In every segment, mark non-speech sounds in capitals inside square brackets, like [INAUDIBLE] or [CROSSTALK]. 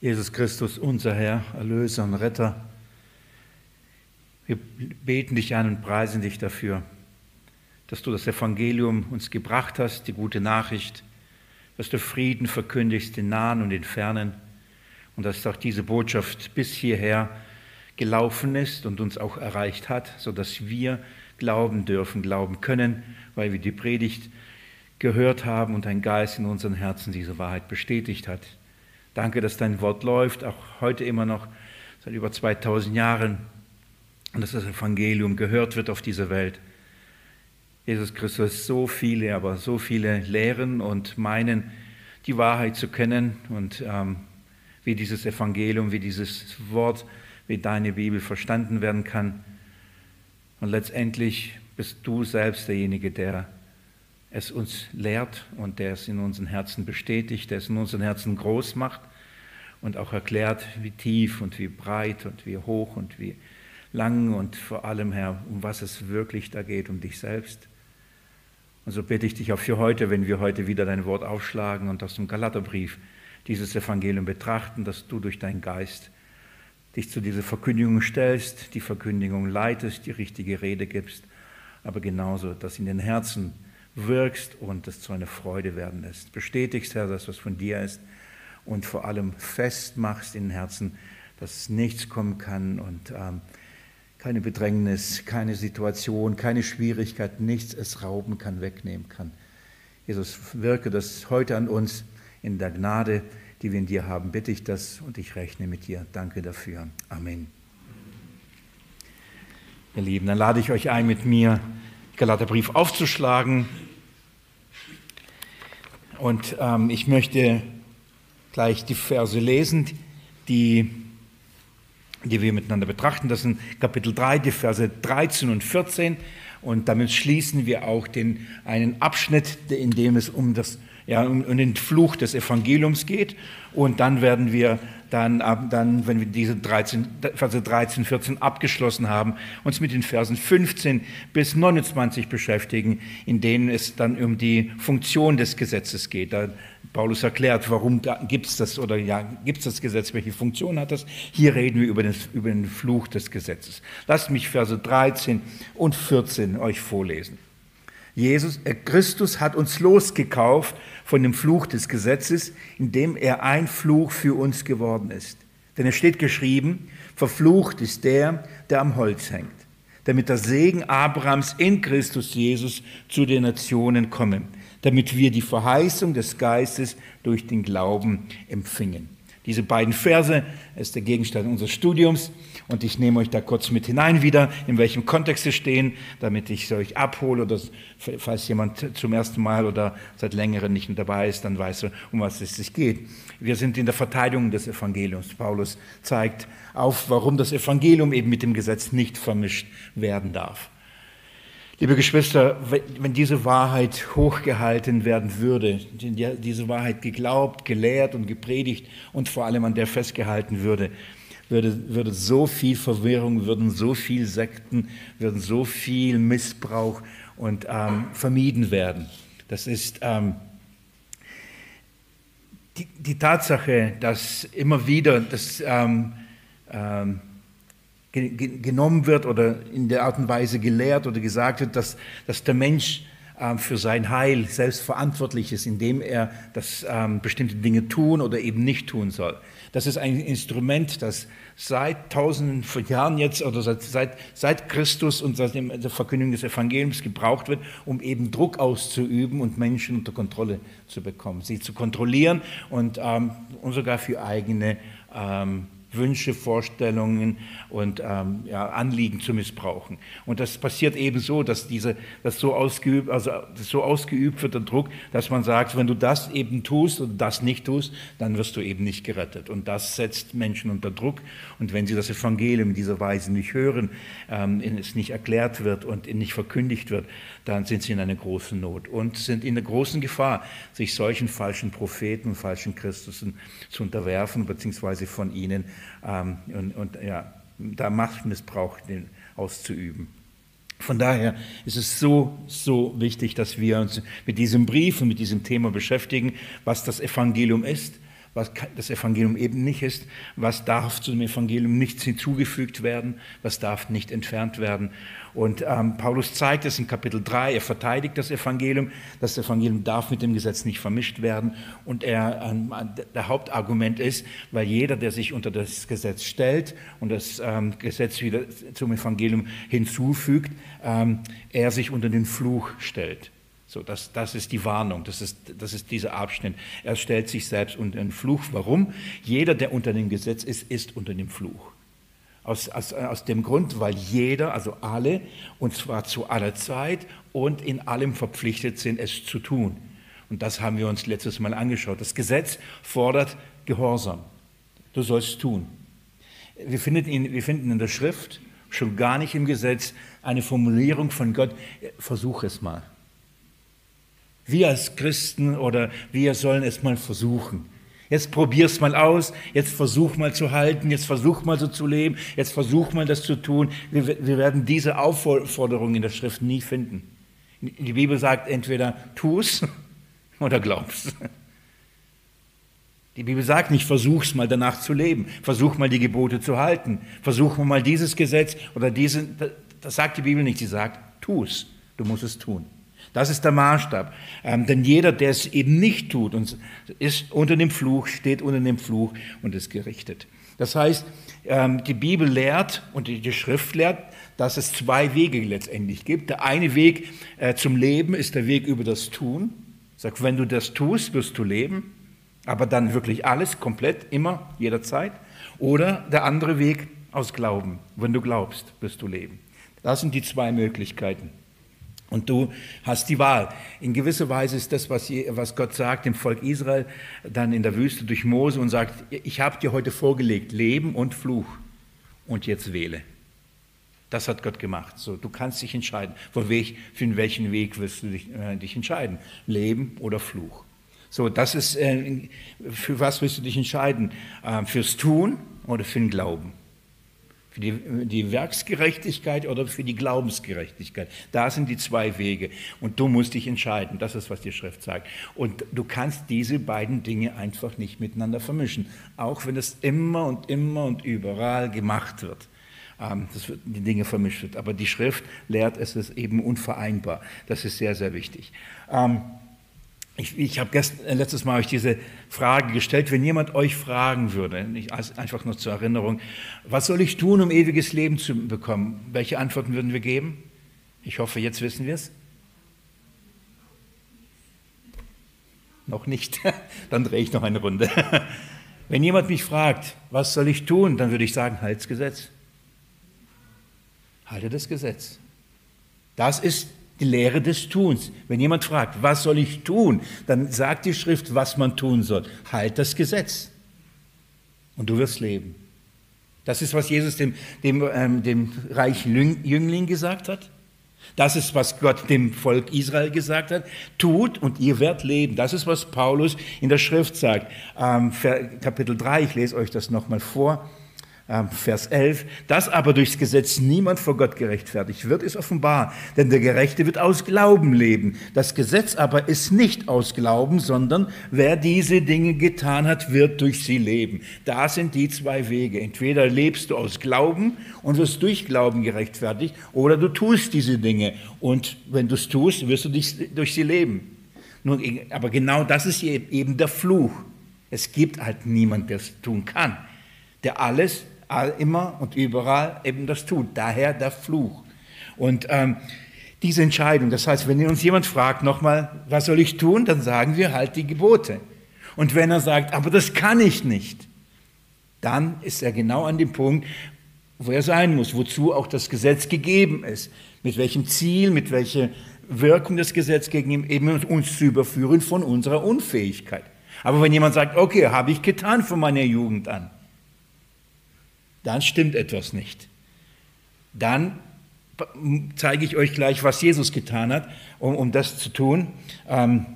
Jesus Christus, unser Herr, Erlöser und Retter, wir beten dich an und preisen dich dafür, dass du das Evangelium uns gebracht hast, die gute Nachricht, dass du Frieden verkündigst in Nahen und in Fernen und dass auch diese Botschaft bis hierher gelaufen ist und uns auch erreicht hat, sodass wir glauben dürfen, glauben können, weil wir die Predigt gehört haben und dein Geist in unseren Herzen diese Wahrheit bestätigt hat. Danke, dass dein Wort läuft, auch heute immer noch, seit über 2000 Jahren, und dass das Evangelium gehört wird auf dieser Welt. Jesus Christus, so viele, aber so viele lehren und meinen, die Wahrheit zu kennen und ähm, wie dieses Evangelium, wie dieses Wort, wie deine Bibel verstanden werden kann. Und letztendlich bist du selbst derjenige, der es uns lehrt und der es in unseren Herzen bestätigt, der es in unseren Herzen groß macht und auch erklärt, wie tief und wie breit und wie hoch und wie lang und vor allem, Herr, um was es wirklich da geht, um dich selbst. Und so bitte ich dich auch für heute, wenn wir heute wieder dein Wort aufschlagen und aus dem Galaterbrief dieses Evangelium betrachten, dass du durch deinen Geist dich zu dieser Verkündigung stellst, die Verkündigung leitest, die richtige Rede gibst, aber genauso, dass in den Herzen wirkst und es zu einer Freude werden lässt. Bestätigst, Herr, dass was von dir ist und vor allem festmachst in den Herzen, dass nichts kommen kann und ähm, keine Bedrängnis, keine Situation, keine Schwierigkeit, nichts es rauben kann, wegnehmen kann. Jesus, wirke das heute an uns in der Gnade, die wir in dir haben. Bitte ich das und ich rechne mit dir. Danke dafür. Amen. Ihr Lieben, dann lade ich euch ein, mit mir Galaterbrief aufzuschlagen. Und ähm, ich möchte gleich die Verse lesen, die, die wir miteinander betrachten. Das sind Kapitel 3, die Verse 13 und 14. Und damit schließen wir auch den, einen Abschnitt, in dem es um, das, ja, um, um den Fluch des Evangeliums geht. Und dann werden wir dann, dann, wenn wir diese 13, Verse 13, 14 abgeschlossen haben, uns mit den Versen 15 bis 29 beschäftigen, in denen es dann um die Funktion des Gesetzes geht. Da Paulus erklärt, warum gibt es das oder ja, gibt es das Gesetz, welche Funktion hat das? Hier reden wir über den, über den Fluch des Gesetzes. Lasst mich Verse 13 und 14 euch vorlesen. Jesus, äh, Christus hat uns losgekauft von dem Fluch des Gesetzes, indem er ein Fluch für uns geworden ist. Denn es steht geschrieben, verflucht ist der, der am Holz hängt, damit der Segen Abrahams in Christus Jesus zu den Nationen komme, damit wir die Verheißung des Geistes durch den Glauben empfingen. Diese beiden Verse ist der Gegenstand unseres Studiums und ich nehme euch da kurz mit hinein wieder, in welchem Kontext sie stehen, damit ich sie euch abhole oder falls jemand zum ersten Mal oder seit längerem nicht dabei ist, dann weiß er, um was es sich geht. Wir sind in der Verteidigung des Evangeliums. Paulus zeigt auf, warum das Evangelium eben mit dem Gesetz nicht vermischt werden darf. Liebe Geschwister, wenn diese Wahrheit hochgehalten werden würde, diese Wahrheit geglaubt, gelehrt und gepredigt und vor allem an der festgehalten würde, würde, würde so viel Verwirrung, würden so viel Sekten, würden so viel Missbrauch und ähm, vermieden werden. Das ist ähm, die, die, Tatsache, dass immer wieder das ähm, ähm genommen wird oder in der Art und Weise gelehrt oder gesagt wird, dass, dass der Mensch ähm, für sein Heil selbst verantwortlich ist, indem er das, ähm, bestimmte Dinge tun oder eben nicht tun soll. Das ist ein Instrument, das seit tausenden von Jahren jetzt oder seit, seit, seit Christus und seit der Verkündigung des Evangeliums gebraucht wird, um eben Druck auszuüben und Menschen unter Kontrolle zu bekommen, sie zu kontrollieren und, ähm, und sogar für eigene ähm, Wünsche, Vorstellungen und ähm, ja, Anliegen zu missbrauchen. Und das passiert eben so, dass diese, das so ausgeübt, also so ausgeübt wird der Druck, dass man sagt, wenn du das eben tust und das nicht tust, dann wirst du eben nicht gerettet. Und das setzt Menschen unter Druck. Und wenn sie das Evangelium in dieser Weise nicht hören, ähm, es nicht erklärt wird und nicht verkündigt wird, dann sind sie in einer großen Not und sind in der großen Gefahr, sich solchen falschen Propheten und falschen Christusen zu unterwerfen, beziehungsweise von ihnen und, und ja, da Machtmissbrauch auszuüben. Von daher ist es so, so wichtig, dass wir uns mit diesem Brief und mit diesem Thema beschäftigen, was das Evangelium ist, was das Evangelium eben nicht ist, was darf zu dem Evangelium nichts hinzugefügt werden, was darf nicht entfernt werden. Und ähm, Paulus zeigt es in Kapitel 3, er verteidigt das Evangelium, das Evangelium darf mit dem Gesetz nicht vermischt werden. Und er, ähm, der Hauptargument ist, weil jeder, der sich unter das Gesetz stellt und das ähm, Gesetz wieder zum Evangelium hinzufügt, ähm, er sich unter den Fluch stellt. So, das, das ist die Warnung, das ist, das ist dieser Abschnitt. Er stellt sich selbst unter den Fluch. Warum? Jeder, der unter dem Gesetz ist, ist unter dem Fluch. Aus, aus, aus dem Grund, weil jeder, also alle, und zwar zu aller Zeit und in allem verpflichtet sind, es zu tun. Und das haben wir uns letztes Mal angeschaut. Das Gesetz fordert Gehorsam. Du sollst tun. Wir finden, in, wir finden in der Schrift, schon gar nicht im Gesetz, eine Formulierung von Gott, versuch es mal. Wir als Christen oder wir sollen es mal versuchen. Jetzt probier's mal aus, jetzt versuch mal zu halten, jetzt versuch mal so zu leben, jetzt versuch mal das zu tun. Wir, wir werden diese Aufforderung in der Schrift nie finden. Die Bibel sagt entweder tu's [LAUGHS] oder glaub's. Die Bibel sagt nicht, versuch's mal danach zu leben, versuch mal die Gebote zu halten, versuch mal dieses Gesetz oder diesen, das sagt die Bibel nicht, sie sagt, tu's, du musst es tun. Das ist der Maßstab. Ähm, denn jeder, der es eben nicht tut und ist unter dem Fluch, steht unter dem Fluch und ist gerichtet. Das heißt, ähm, die Bibel lehrt und die, die Schrift lehrt, dass es zwei Wege letztendlich gibt. Der eine Weg äh, zum Leben ist der Weg über das Tun. Sagt, wenn du das tust, wirst du leben. Aber dann wirklich alles, komplett, immer, jederzeit. Oder der andere Weg aus Glauben. Wenn du glaubst, wirst du leben. Das sind die zwei Möglichkeiten. Und du hast die Wahl. In gewisser Weise ist das, was, Gott sagt dem Volk Israel, dann in der Wüste durch Mose und sagt, ich habe dir heute vorgelegt, Leben und Fluch. Und jetzt wähle. Das hat Gott gemacht. So, du kannst dich entscheiden. Für, Weg, für welchen Weg wirst du dich, äh, dich, entscheiden? Leben oder Fluch? So, das ist, äh, für was wirst du dich entscheiden? Äh, fürs Tun oder für den Glauben? Für die, die Werksgerechtigkeit oder für die Glaubensgerechtigkeit. Da sind die zwei Wege. Und du musst dich entscheiden. Das ist, was die Schrift sagt. Und du kannst diese beiden Dinge einfach nicht miteinander vermischen. Auch wenn es immer und immer und überall gemacht wird. Ähm, dass die Dinge vermischt wird. Aber die Schrift lehrt, es ist eben unvereinbar. Das ist sehr, sehr wichtig. Ähm, ich, ich habe äh, letztes Mal euch diese Frage gestellt, wenn jemand euch fragen würde, nicht, einfach nur zur Erinnerung, was soll ich tun, um ewiges Leben zu bekommen? Welche Antworten würden wir geben? Ich hoffe, jetzt wissen wir es. Noch nicht. [LAUGHS] Dann drehe ich noch eine Runde. [LAUGHS] Wenn jemand mich fragt, was soll ich tun, dann würde ich sagen, halt's Gesetz. Halte das Gesetz. Das ist die Lehre des Tuns. Wenn jemand fragt, was soll ich tun, dann sagt die Schrift, was man tun soll. Halt das Gesetz und du wirst leben. Das ist, was Jesus dem, dem, ähm, dem reichen Jüngling gesagt hat. Das ist, was Gott dem Volk Israel gesagt hat. Tut und ihr werdet leben. Das ist, was Paulus in der Schrift sagt. Ähm, Kapitel 3, ich lese euch das nochmal vor. Ähm, Vers 11, dass aber durchs Gesetz niemand vor Gott gerechtfertigt wird, ist offenbar, denn der Gerechte wird aus Glauben leben. Das Gesetz aber ist nicht aus Glauben, sondern wer diese Dinge getan hat, wird durch sie leben. Da sind die zwei Wege. Entweder lebst du aus Glauben und wirst durch Glauben gerechtfertigt, oder du tust diese Dinge und wenn du es tust, wirst du durch sie leben. Nun, aber genau das ist eben der Fluch. Es gibt halt niemand, der es tun kann, der alles immer und überall eben das tut. Daher der Fluch. Und ähm, diese Entscheidung, das heißt, wenn uns jemand fragt nochmal, was soll ich tun, dann sagen wir halt die Gebote. Und wenn er sagt, aber das kann ich nicht, dann ist er genau an dem Punkt, wo er sein muss, wozu auch das Gesetz gegeben ist. Mit welchem Ziel, mit welcher Wirkung das Gesetz gegen ihn eben uns zu überführen von unserer Unfähigkeit. Aber wenn jemand sagt, okay, habe ich getan von meiner Jugend an, dann stimmt etwas nicht. Dann zeige ich euch gleich, was Jesus getan hat, um, um das zu tun. Ähm,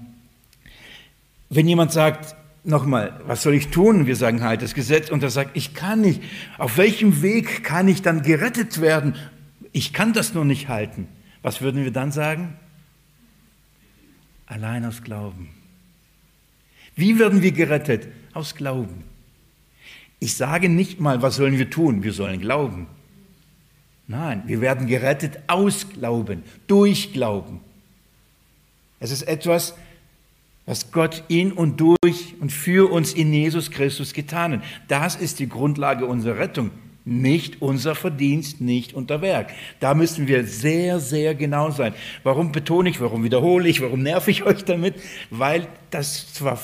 wenn jemand sagt, nochmal, was soll ich tun? Wir sagen halt das Gesetz und er sagt, ich kann nicht. Auf welchem Weg kann ich dann gerettet werden? Ich kann das nur nicht halten. Was würden wir dann sagen? Allein aus Glauben. Wie werden wir gerettet? aus Glauben. Ich sage nicht mal, was sollen wir tun? Wir sollen glauben. Nein, wir werden gerettet aus Glauben, durch Glauben. Es ist etwas, was Gott in und durch und für uns in Jesus Christus getan hat. Das ist die Grundlage unserer Rettung, nicht unser Verdienst, nicht unter Werk. Da müssen wir sehr, sehr genau sein. Warum betone ich, warum wiederhole ich, warum nerv ich euch damit? Weil das zwar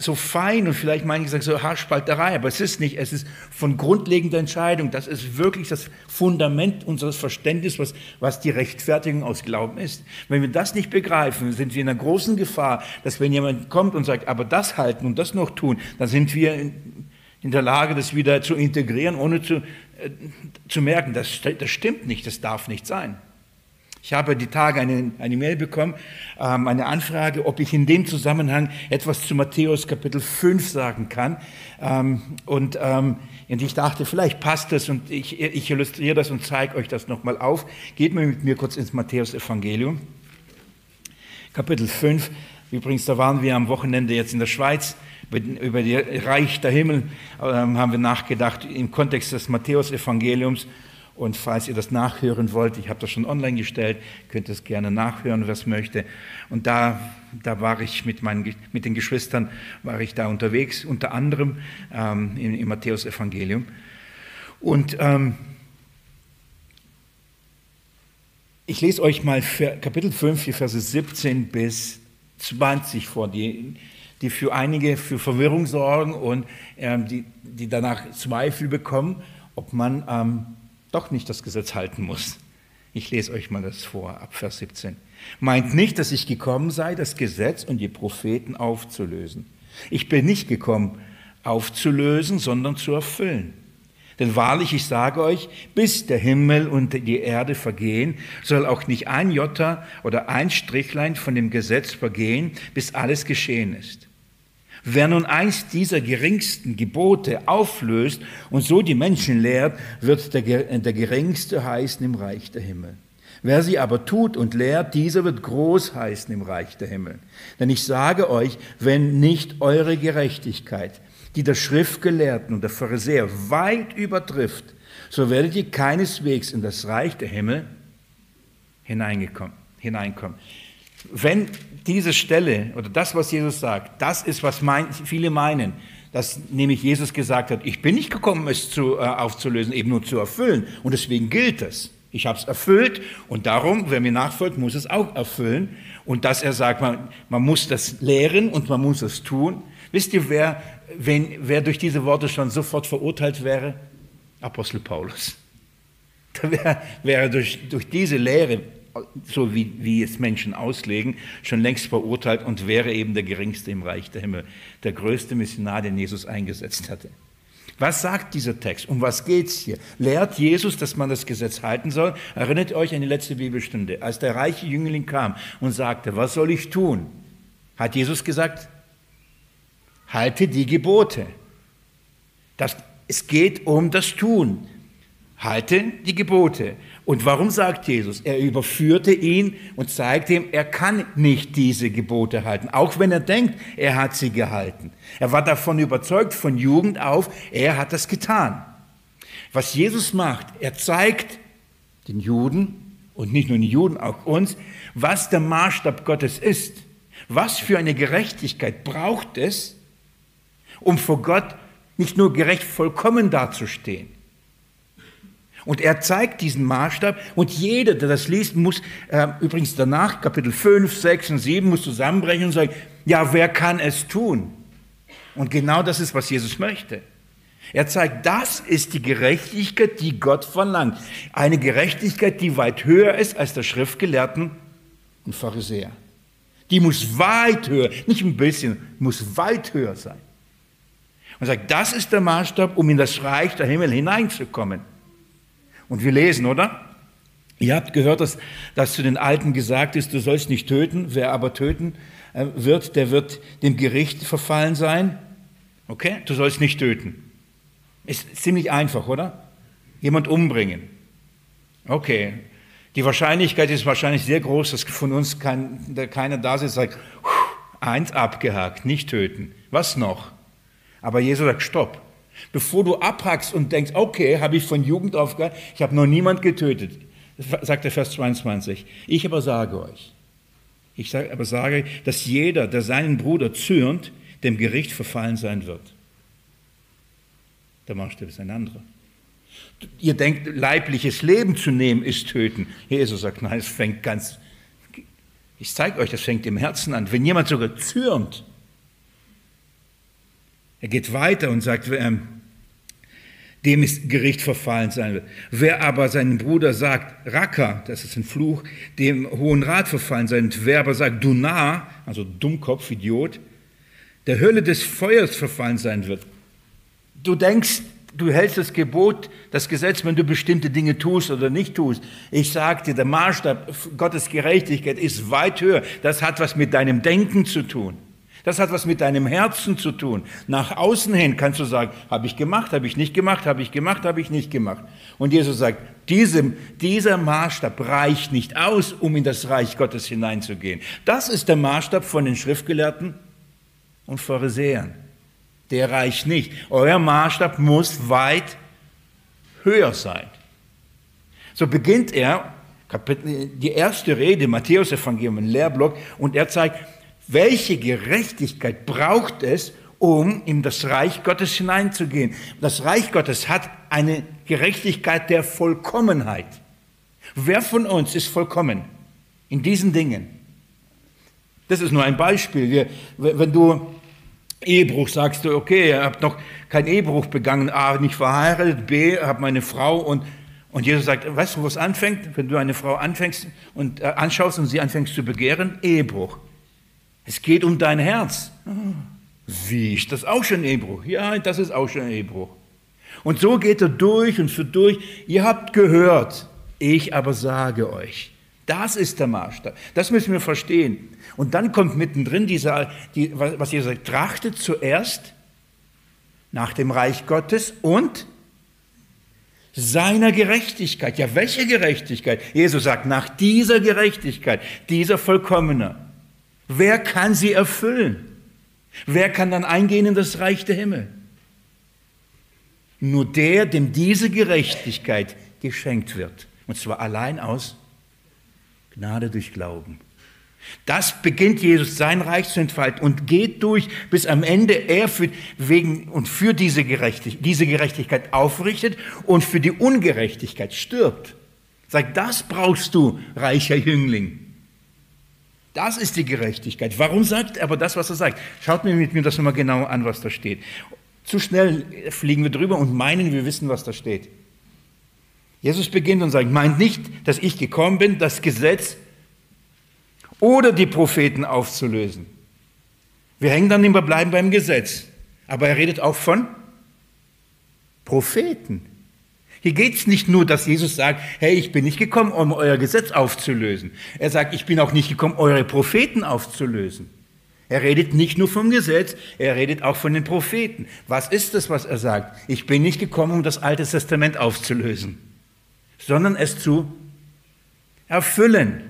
so fein und vielleicht manche sagen so Haarspalterei, aber es ist nicht, es ist von grundlegender Entscheidung, das ist wirklich das Fundament unseres Verständnisses, was, was die Rechtfertigung aus Glauben ist. Wenn wir das nicht begreifen, sind wir in einer großen Gefahr, dass wenn jemand kommt und sagt, aber das halten und das noch tun, dann sind wir in, in der Lage, das wieder zu integrieren, ohne zu, äh, zu merken, das, das stimmt nicht, das darf nicht sein. Ich habe die Tage eine, eine Mail bekommen, ähm, eine Anfrage, ob ich in dem Zusammenhang etwas zu Matthäus Kapitel 5 sagen kann. Ähm, und, ähm, und ich dachte, vielleicht passt das und ich, ich illustriere das und zeige euch das nochmal auf. Geht mal mit mir kurz ins Matthäus Evangelium. Kapitel 5. Übrigens, da waren wir am Wochenende jetzt in der Schweiz. Über die Reich der Himmel ähm, haben wir nachgedacht im Kontext des Matthäus Evangeliums. Und falls ihr das nachhören wollt, ich habe das schon online gestellt, könnt ihr es gerne nachhören, wer es möchte. Und da, da war ich mit, meinen, mit den Geschwistern, war ich da unterwegs, unter anderem ähm, im, im Matthäus-Evangelium. Und ähm, ich lese euch mal Kapitel 5, die Verse 17 bis 20 vor, die, die für einige für Verwirrung sorgen und ähm, die, die danach Zweifel bekommen, ob man ähm, doch nicht das Gesetz halten muss. Ich lese euch mal das vor, ab Vers 17. Meint nicht, dass ich gekommen sei, das Gesetz und die Propheten aufzulösen. Ich bin nicht gekommen, aufzulösen, sondern zu erfüllen. Denn wahrlich, ich sage euch, bis der Himmel und die Erde vergehen, soll auch nicht ein Jota oder ein Strichlein von dem Gesetz vergehen, bis alles geschehen ist. Wer nun eins dieser geringsten Gebote auflöst und so die Menschen lehrt, wird der, der geringste heißen im Reich der Himmel. Wer sie aber tut und lehrt, dieser wird groß heißen im Reich der Himmel. Denn ich sage euch, wenn nicht eure Gerechtigkeit, die der Schriftgelehrten und der Pharisäer weit übertrifft, so werdet ihr keineswegs in das Reich der Himmel hineinkommen. Wenn diese Stelle oder das, was Jesus sagt, das ist, was mein, viele meinen, dass nämlich Jesus gesagt hat, ich bin nicht gekommen, es zu, äh, aufzulösen, eben nur zu erfüllen. Und deswegen gilt es. Ich habe es erfüllt und darum, wer mir nachfolgt, muss es auch erfüllen. Und dass er sagt, man, man muss das lehren und man muss es tun. Wisst ihr, wer, wenn, wer durch diese Worte schon sofort verurteilt wäre? Apostel Paulus. [LAUGHS] Da wäre, wäre durch, durch diese Lehre so wie, wie es Menschen auslegen, schon längst verurteilt und wäre eben der geringste im Reich der Himmel, der größte Missionar, den Jesus eingesetzt hatte. Was sagt dieser Text? Um was geht es hier? Lehrt Jesus, dass man das Gesetz halten soll? Erinnert euch an die letzte Bibelstunde, als der reiche Jüngling kam und sagte, was soll ich tun? Hat Jesus gesagt, halte die Gebote. Das, es geht um das Tun. Halte die Gebote. Und warum sagt Jesus? Er überführte ihn und zeigte ihm, er kann nicht diese Gebote halten, auch wenn er denkt, er hat sie gehalten. Er war davon überzeugt, von Jugend auf, er hat das getan. Was Jesus macht, er zeigt den Juden und nicht nur den Juden, auch uns, was der Maßstab Gottes ist. Was für eine Gerechtigkeit braucht es, um vor Gott nicht nur gerecht vollkommen dazustehen, und er zeigt diesen Maßstab und jeder, der das liest, muss äh, übrigens danach, Kapitel 5, 6 und 7, muss zusammenbrechen und sagen, ja, wer kann es tun? Und genau das ist, was Jesus möchte. Er zeigt, das ist die Gerechtigkeit, die Gott verlangt. Eine Gerechtigkeit, die weit höher ist als der Schriftgelehrten und Pharisäer. Die muss weit höher, nicht ein bisschen, muss weit höher sein. Und sagt, das ist der Maßstab, um in das Reich der Himmel hineinzukommen. Und wir lesen, oder? Ihr habt gehört, dass, dass zu den Alten gesagt ist, du sollst nicht töten. Wer aber töten äh, wird, der wird dem Gericht verfallen sein. Okay? Du sollst nicht töten. Ist ziemlich einfach, oder? Jemand umbringen. Okay. Die Wahrscheinlichkeit ist wahrscheinlich sehr groß, dass von uns kein, keiner da sitzt und sagt, eins abgehakt, nicht töten. Was noch? Aber Jesus sagt, stopp. Bevor du abhackst und denkst, okay, habe ich von Jugend auf ich habe noch niemand getötet, sagt der Vers 22. Ich aber sage euch, ich aber sage, dass jeder, der seinen Bruder zürnt, dem Gericht verfallen sein wird. Der Maßstab ist ein anderer. Ihr denkt, leibliches Leben zu nehmen ist töten. Jesus sagt, nein, es fängt ganz, ich zeige euch, das fängt im Herzen an. Wenn jemand sogar zürnt, er geht weiter und sagt, ähm, dem ist Gericht verfallen sein wird. Wer aber seinen Bruder sagt, Racker, das ist ein Fluch, dem Hohen Rat verfallen sein wird. Wer aber sagt, du nah, also Dummkopf, Idiot, der Hölle des Feuers verfallen sein wird. Du denkst, du hältst das Gebot, das Gesetz, wenn du bestimmte Dinge tust oder nicht tust. Ich sage dir, der Maßstab Gottes Gerechtigkeit ist weit höher. Das hat was mit deinem Denken zu tun. Das hat was mit deinem Herzen zu tun. Nach außen hin kannst du sagen, habe ich gemacht, habe ich nicht gemacht, habe ich gemacht, habe ich nicht gemacht. Und Jesus sagt, diesem, dieser Maßstab reicht nicht aus, um in das Reich Gottes hineinzugehen. Das ist der Maßstab von den Schriftgelehrten und Pharisäern der reicht nicht. Euer Maßstab muss weit höher sein. So beginnt er die erste Rede, Matthäus Evangelium, ein Lehrblock, und er zeigt, welche Gerechtigkeit braucht es, um in das Reich Gottes hineinzugehen. Das Reich Gottes hat eine Gerechtigkeit der Vollkommenheit. Wer von uns ist vollkommen in diesen Dingen? Das ist nur ein Beispiel. Wenn du Ehebruch sagst du, okay, ihr habt noch keinen Ehebruch begangen, A, nicht verheiratet, B, habt meine Frau und, und Jesus sagt, weißt du, wo es anfängt? Wenn du eine Frau anfängst und äh, anschaust und sie anfängst zu begehren, Ehebruch. Es geht um dein Herz. Wie, ist das auch schon Ehebruch? Ja, das ist auch schon Ehebruch. Und so geht er durch und führt durch. Ihr habt gehört, ich aber sage euch. Das ist der Maßstab. Das müssen wir verstehen. Und dann kommt mittendrin dieser, die, was ihr sagt, trachtet zuerst nach dem Reich Gottes und seiner Gerechtigkeit. Ja, welche Gerechtigkeit? Jesus sagt, nach dieser Gerechtigkeit, dieser Vollkommener. Wer kann sie erfüllen? Wer kann dann eingehen in das Reich der Himmel? Nur der, dem diese Gerechtigkeit geschenkt wird. Und zwar allein aus Gnade durch Glauben. Das beginnt Jesus sein Reich zu entfalten und geht durch, bis am Ende er für, wegen und für diese Gerechtigkeit, diese Gerechtigkeit aufrichtet und für die Ungerechtigkeit stirbt. Sagt, das brauchst du, reicher Jüngling. Das ist die Gerechtigkeit. Warum sagt er aber das, was er sagt? Schaut mir mit mir das nochmal genau an, was da steht. Zu schnell fliegen wir drüber und meinen, wir wissen, was da steht. Jesus beginnt und sagt, meint nicht, dass ich gekommen bin, das Gesetz oder die Propheten aufzulösen. Wir hängen dann immer bleiben beim Gesetz. Aber er redet auch von Propheten. Hier geht es nicht nur, dass Jesus sagt, hey, ich bin nicht gekommen, um euer Gesetz aufzulösen. Er sagt, ich bin auch nicht gekommen, eure Propheten aufzulösen. Er redet nicht nur vom Gesetz, er redet auch von den Propheten. Was ist das, was er sagt? Ich bin nicht gekommen, um das Alte Testament aufzulösen, sondern es zu erfüllen.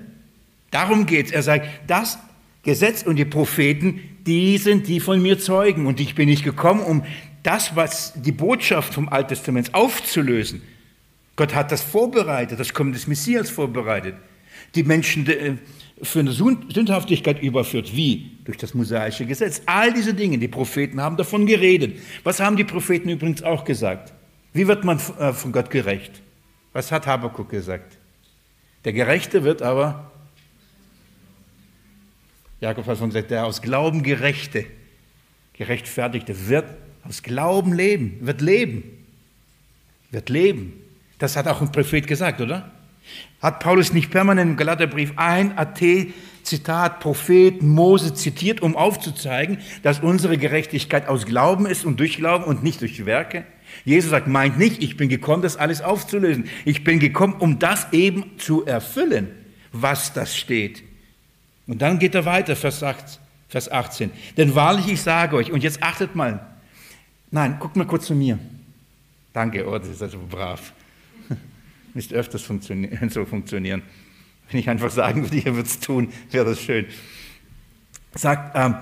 Darum geht es. Er sagt, das Gesetz und die Propheten, die sind die von mir Zeugen. Und ich bin nicht gekommen, um das, was die Botschaft vom Alten Testament aufzulösen. Gott hat das vorbereitet, das Kommen des Messias vorbereitet. Die Menschen äh, für eine Sündhaftigkeit überführt. Wie? Durch das mosaische Gesetz. All diese Dinge, die Propheten haben davon geredet. Was haben die Propheten übrigens auch gesagt? Wie wird man äh, von Gott gerecht? Was hat Habakkuk gesagt? Der Gerechte wird aber Jakob hat schon gesagt, der aus Glauben gerechte, gerechtfertigte wird aus Glauben leben, wird leben, wird leben. Das hat auch ein Prophet gesagt, oder? Hat Paulus nicht permanent im Galaterbrief ein AT-Zitat, Prophet, Mose zitiert, um aufzuzeigen, dass unsere Gerechtigkeit aus Glauben ist und durch Glauben und nicht durch Werke? Jesus sagt, meint nicht, ich bin gekommen, das alles aufzulösen. Ich bin gekommen, um das eben zu erfüllen, was das steht. Und dann geht er weiter, Vers 18. Denn wahrlich, ich sage euch, und jetzt achtet mal, nein, guckt mal kurz zu mir. Danke, oh, das ist also brav. [LAUGHS] Müsste öfters funktionieren, [LAUGHS] so funktionieren. Wenn ich einfach sagen würde, ihr würdet es tun, wäre das schön. Sagt, ähm,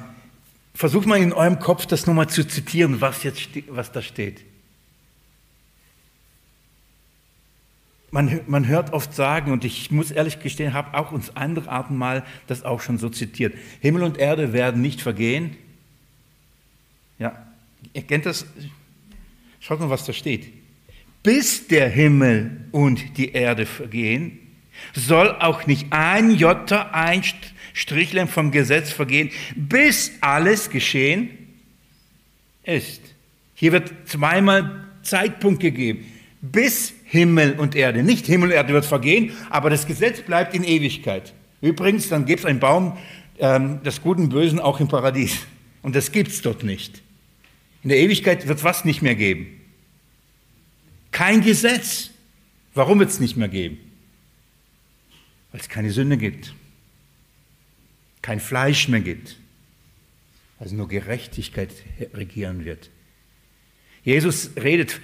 Versucht mal in eurem Kopf das nochmal zu zitieren, was jetzt was da steht. Man, man hört oft sagen, und ich muss ehrlich gestehen, habe auch uns andere Arten mal das auch schon so zitiert. Himmel und Erde werden nicht vergehen. Ihr kennt das? Schaut mal, was da steht. Bis der Himmel und die Erde vergehen, soll auch nicht ein Jota, ein Strichlein vom Gesetz vergehen, bis alles geschehen ist. Hier wird zweimal Zeitpunkt gegeben. Bis Himmel und Erde. Nicht Himmel und Erde wird vergehen, aber das Gesetz bleibt in Ewigkeit. Übrigens, dann gibt es einen Baum ähm, des Guten Bösen auch im Paradies. Und das gibt es dort nicht. In der Ewigkeit wird was nicht mehr geben. Kein Gesetz. Warum wird es nicht mehr geben? Weil es keine Sünde gibt. Kein Fleisch mehr gibt. Weil nur Gerechtigkeit regieren wird. Jesus redet,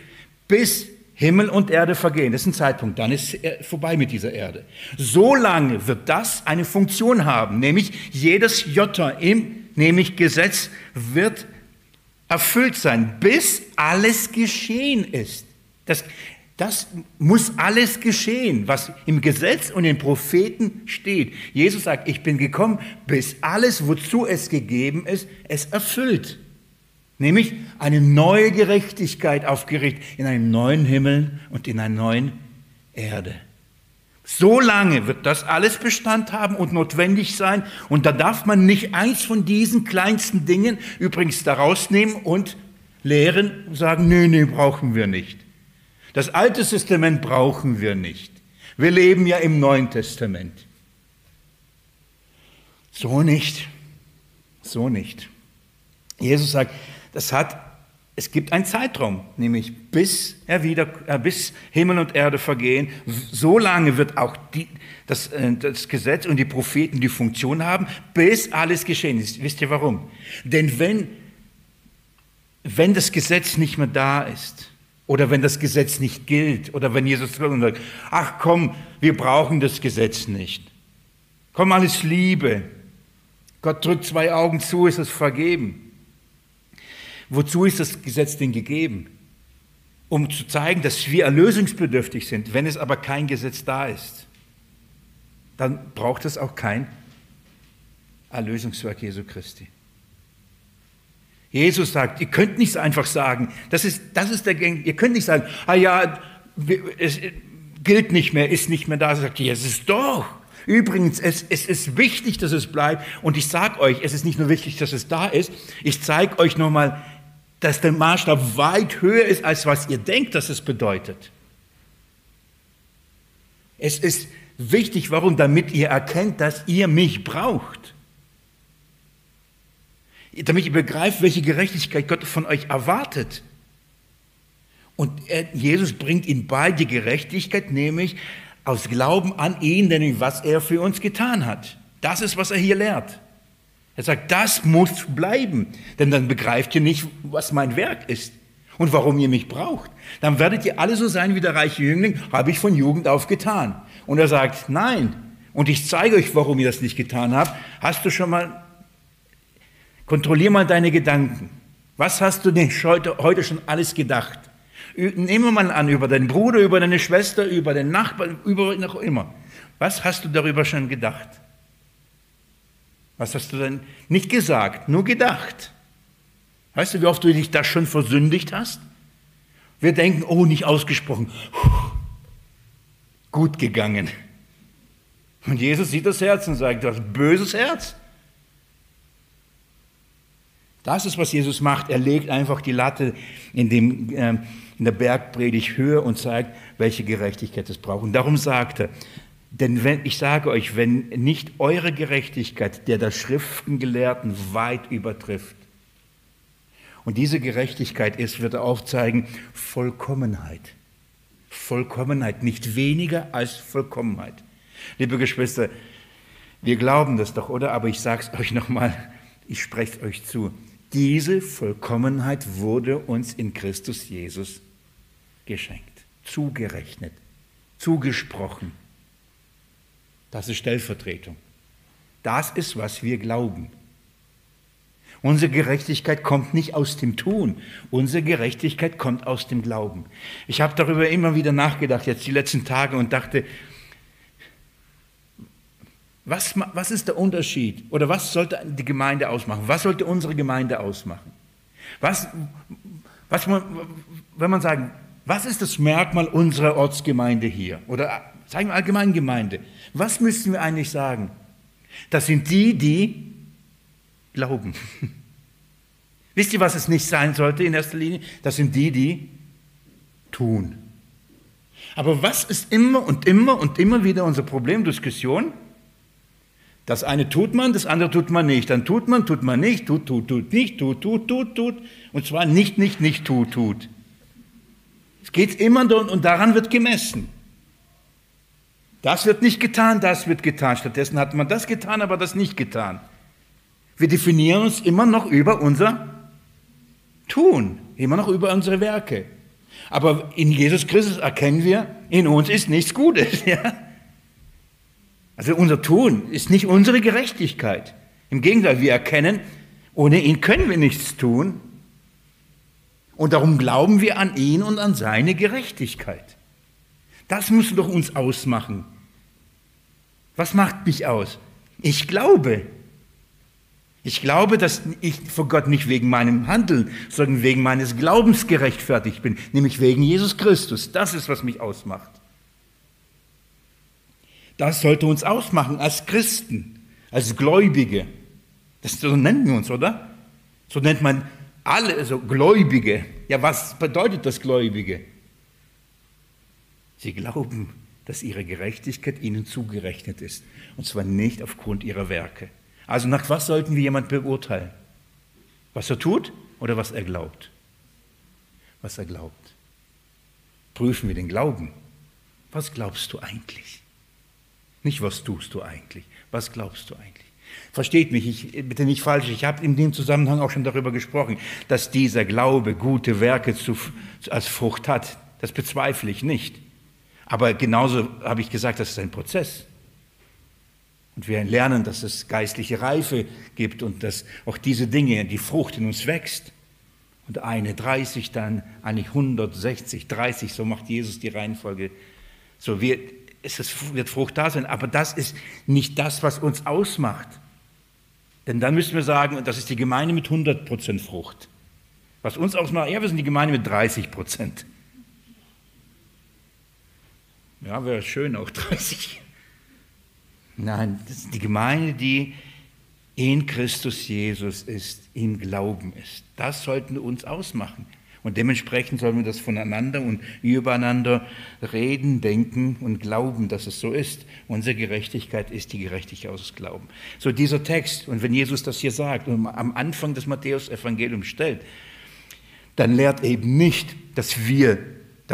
bis Himmel und Erde vergehen. Das ist ein Zeitpunkt, dann ist vorbei mit dieser Erde. So lange wird das eine Funktion haben, nämlich jedes Jota im, nämlich Gesetz, wird erfüllt sein, bis alles geschehen ist. Das, das muss alles geschehen, was im Gesetz und den Propheten steht. Jesus sagt, ich bin gekommen, bis alles, wozu es gegeben ist, es erfüllt. Nämlich eine neue Gerechtigkeit aufgerichtet in einen neuen Himmel und in einer neuen Erde. So lange wird das alles Bestand haben und notwendig sein. Und da darf man nicht eins von diesen kleinsten Dingen übrigens daraus nehmen und lehren und sagen, nee, nee, brauchen wir nicht. Das Alte Testament brauchen wir nicht. Wir leben ja im Neuen Testament. So nicht. So nicht. Jesus sagt, das hat, es gibt einen Zeitraum, nämlich bis er wieder, äh, bis Himmel und Erde vergehen. So lange wird auch die, das, äh, das Gesetz und die Propheten die Funktion haben, bis alles geschehen ist. Wisst ihr warum? Denn wenn, wenn das Gesetz nicht mehr da ist, oder wenn das Gesetz nicht gilt. Oder wenn Jesus sagt, ach komm, wir brauchen das Gesetz nicht. Komm, alles Liebe. Gott drückt zwei Augen zu, ist es vergeben. Wozu ist das Gesetz denn gegeben? Um zu zeigen, dass wir erlösungsbedürftig sind. Wenn es aber kein Gesetz da ist, dann braucht es auch kein Erlösungswerk Jesu Christi. Jesus sagt, ihr könnt nicht einfach sagen, das ist, das ist der Gang, ihr könnt nicht sagen, ah ja, es gilt nicht mehr, ist nicht mehr da. Er sagt, ja, es ist doch. Übrigens, es, es ist wichtig, dass es bleibt. Und ich sage euch, es ist nicht nur wichtig, dass es da ist. Ich zeige euch nochmal, dass der Maßstab weit höher ist, als was ihr denkt, dass es bedeutet. Es ist wichtig, warum? Damit ihr erkennt, dass ihr mich braucht damit ihr begreift, welche Gerechtigkeit Gott von euch erwartet. Und er, Jesus bringt ihnen bei die Gerechtigkeit, nämlich aus Glauben an ihn, denn was er für uns getan hat. Das ist, was er hier lehrt. Er sagt, das muss bleiben, denn dann begreift ihr nicht, was mein Werk ist und warum ihr mich braucht. Dann werdet ihr alle so sein wie der reiche Jüngling, habe ich von Jugend auf getan. Und er sagt, nein, und ich zeige euch, warum ihr das nicht getan habt. Hast du schon mal Kontrollier mal deine Gedanken. Was hast du denn heute schon alles gedacht? Nehmen wir mal an, über deinen Bruder, über deine Schwester, über den Nachbarn, über noch immer. Was hast du darüber schon gedacht? Was hast du denn nicht gesagt, nur gedacht? Weißt du, wie oft du dich da schon versündigt hast? Wir denken, oh, nicht ausgesprochen. Gut gegangen. Und Jesus sieht das Herz und sagt, du hast ein böses Herz. Das ist, was Jesus macht. Er legt einfach die Latte in, dem, äh, in der Bergpredigt höher und zeigt, welche Gerechtigkeit es braucht. Und darum sagt er, denn wenn, ich sage euch, wenn nicht eure Gerechtigkeit der der Schriftengelehrten weit übertrifft, und diese Gerechtigkeit ist, wird er aufzeigen, Vollkommenheit. Vollkommenheit, nicht weniger als Vollkommenheit. Liebe Geschwister, wir glauben das doch, oder? Aber ich sage es euch nochmal, ich spreche es euch zu. Diese Vollkommenheit wurde uns in Christus Jesus geschenkt, zugerechnet, zugesprochen. Das ist Stellvertretung. Das ist, was wir glauben. Unsere Gerechtigkeit kommt nicht aus dem Tun, unsere Gerechtigkeit kommt aus dem Glauben. Ich habe darüber immer wieder nachgedacht, jetzt die letzten Tage, und dachte, was, was ist der Unterschied oder was sollte die Gemeinde ausmachen? Was sollte unsere Gemeinde ausmachen? Was, was man, wenn man sagen, was ist das Merkmal unserer Ortsgemeinde hier? Oder sagen wir allgemein Gemeinde. Was müssten wir eigentlich sagen? Das sind die, die glauben. [LAUGHS] Wisst ihr, was es nicht sein sollte in erster Linie? Das sind die, die tun. Aber was ist immer und immer und immer wieder unser Problem, Diskussion? Das eine tut man, das andere tut man nicht. Dann tut man, tut man nicht, tut, tut, tut, nicht, tut, tut, tut, tut. Und zwar nicht, nicht, nicht, tut, tut. Es geht immer und daran wird gemessen. Das wird nicht getan, das wird getan. Stattdessen hat man das getan, aber das nicht getan. Wir definieren uns immer noch über unser Tun, immer noch über unsere Werke. Aber in Jesus Christus erkennen wir, in uns ist nichts Gutes. [LAUGHS] Ja? Also unser Tun ist nicht unsere Gerechtigkeit. Im Gegenteil, wir erkennen, ohne ihn können wir nichts tun. Und darum glauben wir an ihn und an seine Gerechtigkeit. Das muss doch uns ausmachen. Was macht mich aus? Ich glaube. Ich glaube, dass ich vor Gott nicht wegen meinem Handeln, sondern wegen meines Glaubens gerechtfertigt bin, nämlich wegen Jesus Christus. Das ist, was mich ausmacht. Das sollte uns ausmachen als Christen, als Gläubige. Das, so nennen wir uns, oder? So nennt man alle, also Gläubige. Ja, was bedeutet das Gläubige? Sie glauben, dass ihre Gerechtigkeit ihnen zugerechnet ist. Und zwar nicht aufgrund ihrer Werke. Also nach was sollten wir jemand beurteilen? Was er tut oder was er glaubt? Was er glaubt. Prüfen wir den Glauben. Was glaubst du eigentlich? Nicht, was tust du eigentlich? Was glaubst du eigentlich? Versteht mich, ich, bitte nicht falsch, ich habe in dem Zusammenhang auch schon darüber gesprochen, dass dieser Glaube gute Werke zu, als Frucht hat. Das bezweifle ich nicht. Aber genauso habe ich gesagt, das ist ein Prozess. Und wir lernen, dass es geistliche Reife gibt und dass auch diese Dinge, die Frucht in uns wächst. Und eine 30, dann eine 160, 30, so macht Jesus die Reihenfolge. So wird, es wird Frucht da sein, aber das ist nicht das, was uns ausmacht. Denn dann müssen wir sagen, das ist die Gemeinde mit 100% Frucht. Was uns ausmacht, ja, wir sind die Gemeinde mit 30 Ja, wäre schön, auch [LAUGHS] 30. Nein, die Gemeinde, die in Christus Jesus ist, im Glauben ist. Das sollten uns ausmachen. Und dementsprechend sollen wir das voneinander und übereinander reden, denken und glauben, dass es so ist. Unsere Gerechtigkeit ist die Gerechtigkeit aus Glauben. So dieser Text, und wenn Jesus das hier sagt und am Anfang des Matthäus-Evangeliums stellt, dann lehrt eben nicht, dass wir,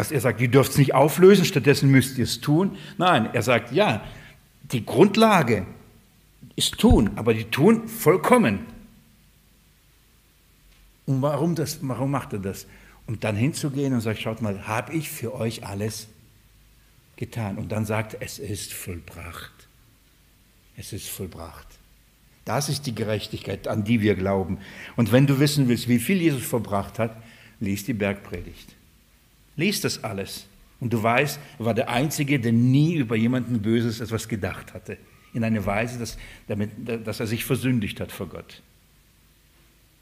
dass er sagt, ihr dürft es nicht auflösen, stattdessen müsst ihr es tun. Nein, er sagt, ja, die Grundlage ist tun, aber die tun vollkommen. Und warum, das, warum macht er das? Um dann hinzugehen und sagt, schaut mal, habe ich für euch alles getan. Und dann sagt, es ist vollbracht. Es ist vollbracht. Das ist die Gerechtigkeit, an die wir glauben. Und wenn du wissen willst, wie viel Jesus verbracht hat, lies die Bergpredigt. Lies das alles. Und du weißt, er war der Einzige, der nie über jemanden Böses etwas gedacht hatte. In einer Weise, dass, damit, dass er sich versündigt hat vor Gott.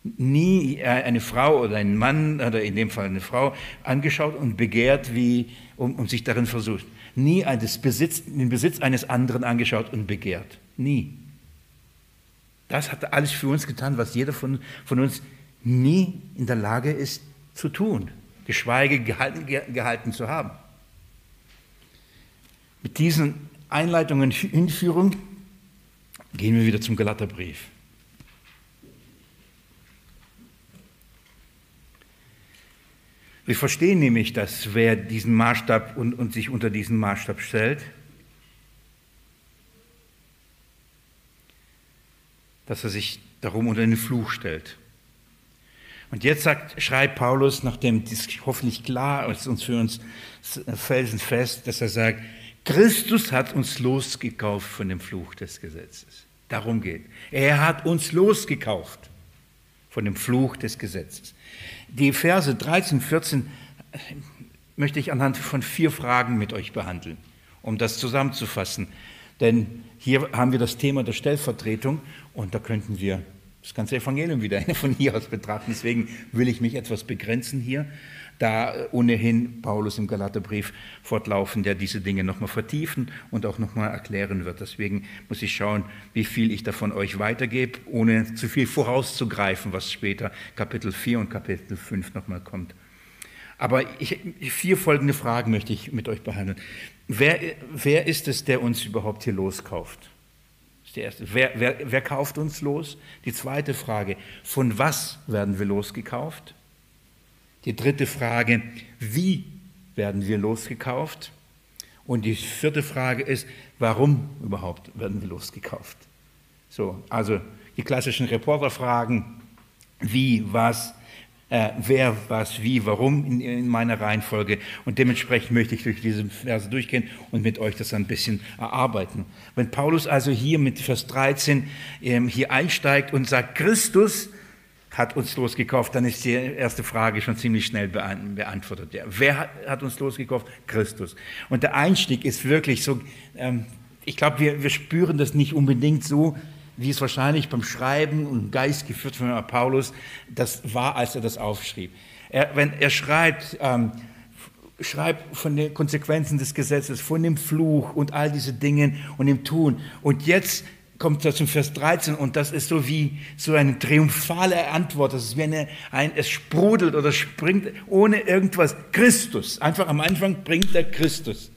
Nie eine Frau oder ein Mann, oder in dem Fall eine Frau, angeschaut und begehrt, wie, und, und sich darin versucht. Nie Besitz, den Besitz eines anderen angeschaut und begehrt. Nie. Das hat alles für uns getan, was jeder von, von uns nie in der Lage ist zu tun, geschweige gehalten, gehalten zu haben. Mit diesen Einleitungen, Hinführung gehen wir wieder zum Galaterbrief. Wir verstehen nämlich, dass wer diesen Maßstab und, und sich unter diesen Maßstab stellt, dass er sich darum unter den Fluch stellt. Und jetzt sagt, schreibt Paulus, nachdem dies hoffentlich klar ist und für uns felsenfest, dass er sagt, Christus hat uns losgekauft von dem Fluch des Gesetzes. Darum geht. Er hat uns losgekauft. von dem Fluch des Gesetzes. Die Verse 13, 14 möchte ich anhand von vier Fragen mit euch behandeln, um das zusammenzufassen. Denn hier haben wir das Thema der Stellvertretung und da könnten wir das ganze Evangelium wieder [LAUGHS] von hier aus betrachten. Deswegen will ich mich etwas begrenzen hier, da ohnehin Paulus im Galaterbrief fortlaufen, der diese Dinge nochmal vertiefen und auch nochmal erklären wird. Deswegen muss ich schauen, wie viel ich davon euch weitergebe, ohne zu viel vorauszugreifen, was später Kapitel 4 und Kapitel 5 nochmal kommt. Aber ich, vier folgende Fragen möchte ich mit euch behandeln. Wer, wer ist es, der uns überhaupt hier loskauft? Die erste. Wer, wer, wer kauft uns los? Die zweite Frage, von was werden wir losgekauft? Die dritte Frage, wie werden wir losgekauft? Und die vierte Frage ist, warum überhaupt werden wir losgekauft? So, also die klassischen Reporterfragen, wie, was, äh, wer, was, wie, warum in, in, meiner Reihenfolge. Und dementsprechend möchte ich durch diese Verse durchgehen und mit euch das ein bisschen erarbeiten. Wenn Paulus also hier mit Vers 13 ähm, hier einsteigt und sagt, Christus hat uns losgekauft, dann ist die erste Frage schon ziemlich schnell beantwortet. Ja, wer hat, hat, uns losgekauft? Christus. Und der Einstieg ist wirklich so, ähm, ich glaube, wir, wir spüren das nicht unbedingt so, wie es wahrscheinlich beim Schreiben und Geist geführt von Paulus, das war, als er das aufschrieb. Er, wenn er schreibt, ähm, schreibt von den Konsequenzen des Gesetzes, von dem Fluch und all diese Dinge und dem Tun. Und jetzt kommt er zum Vers 13 und das ist so wie so eine triumphale Antwort. Das ist wie eine, ein, es sprudelt oder springt ohne irgendwas. Christus. Einfach am Anfang bringt er Christus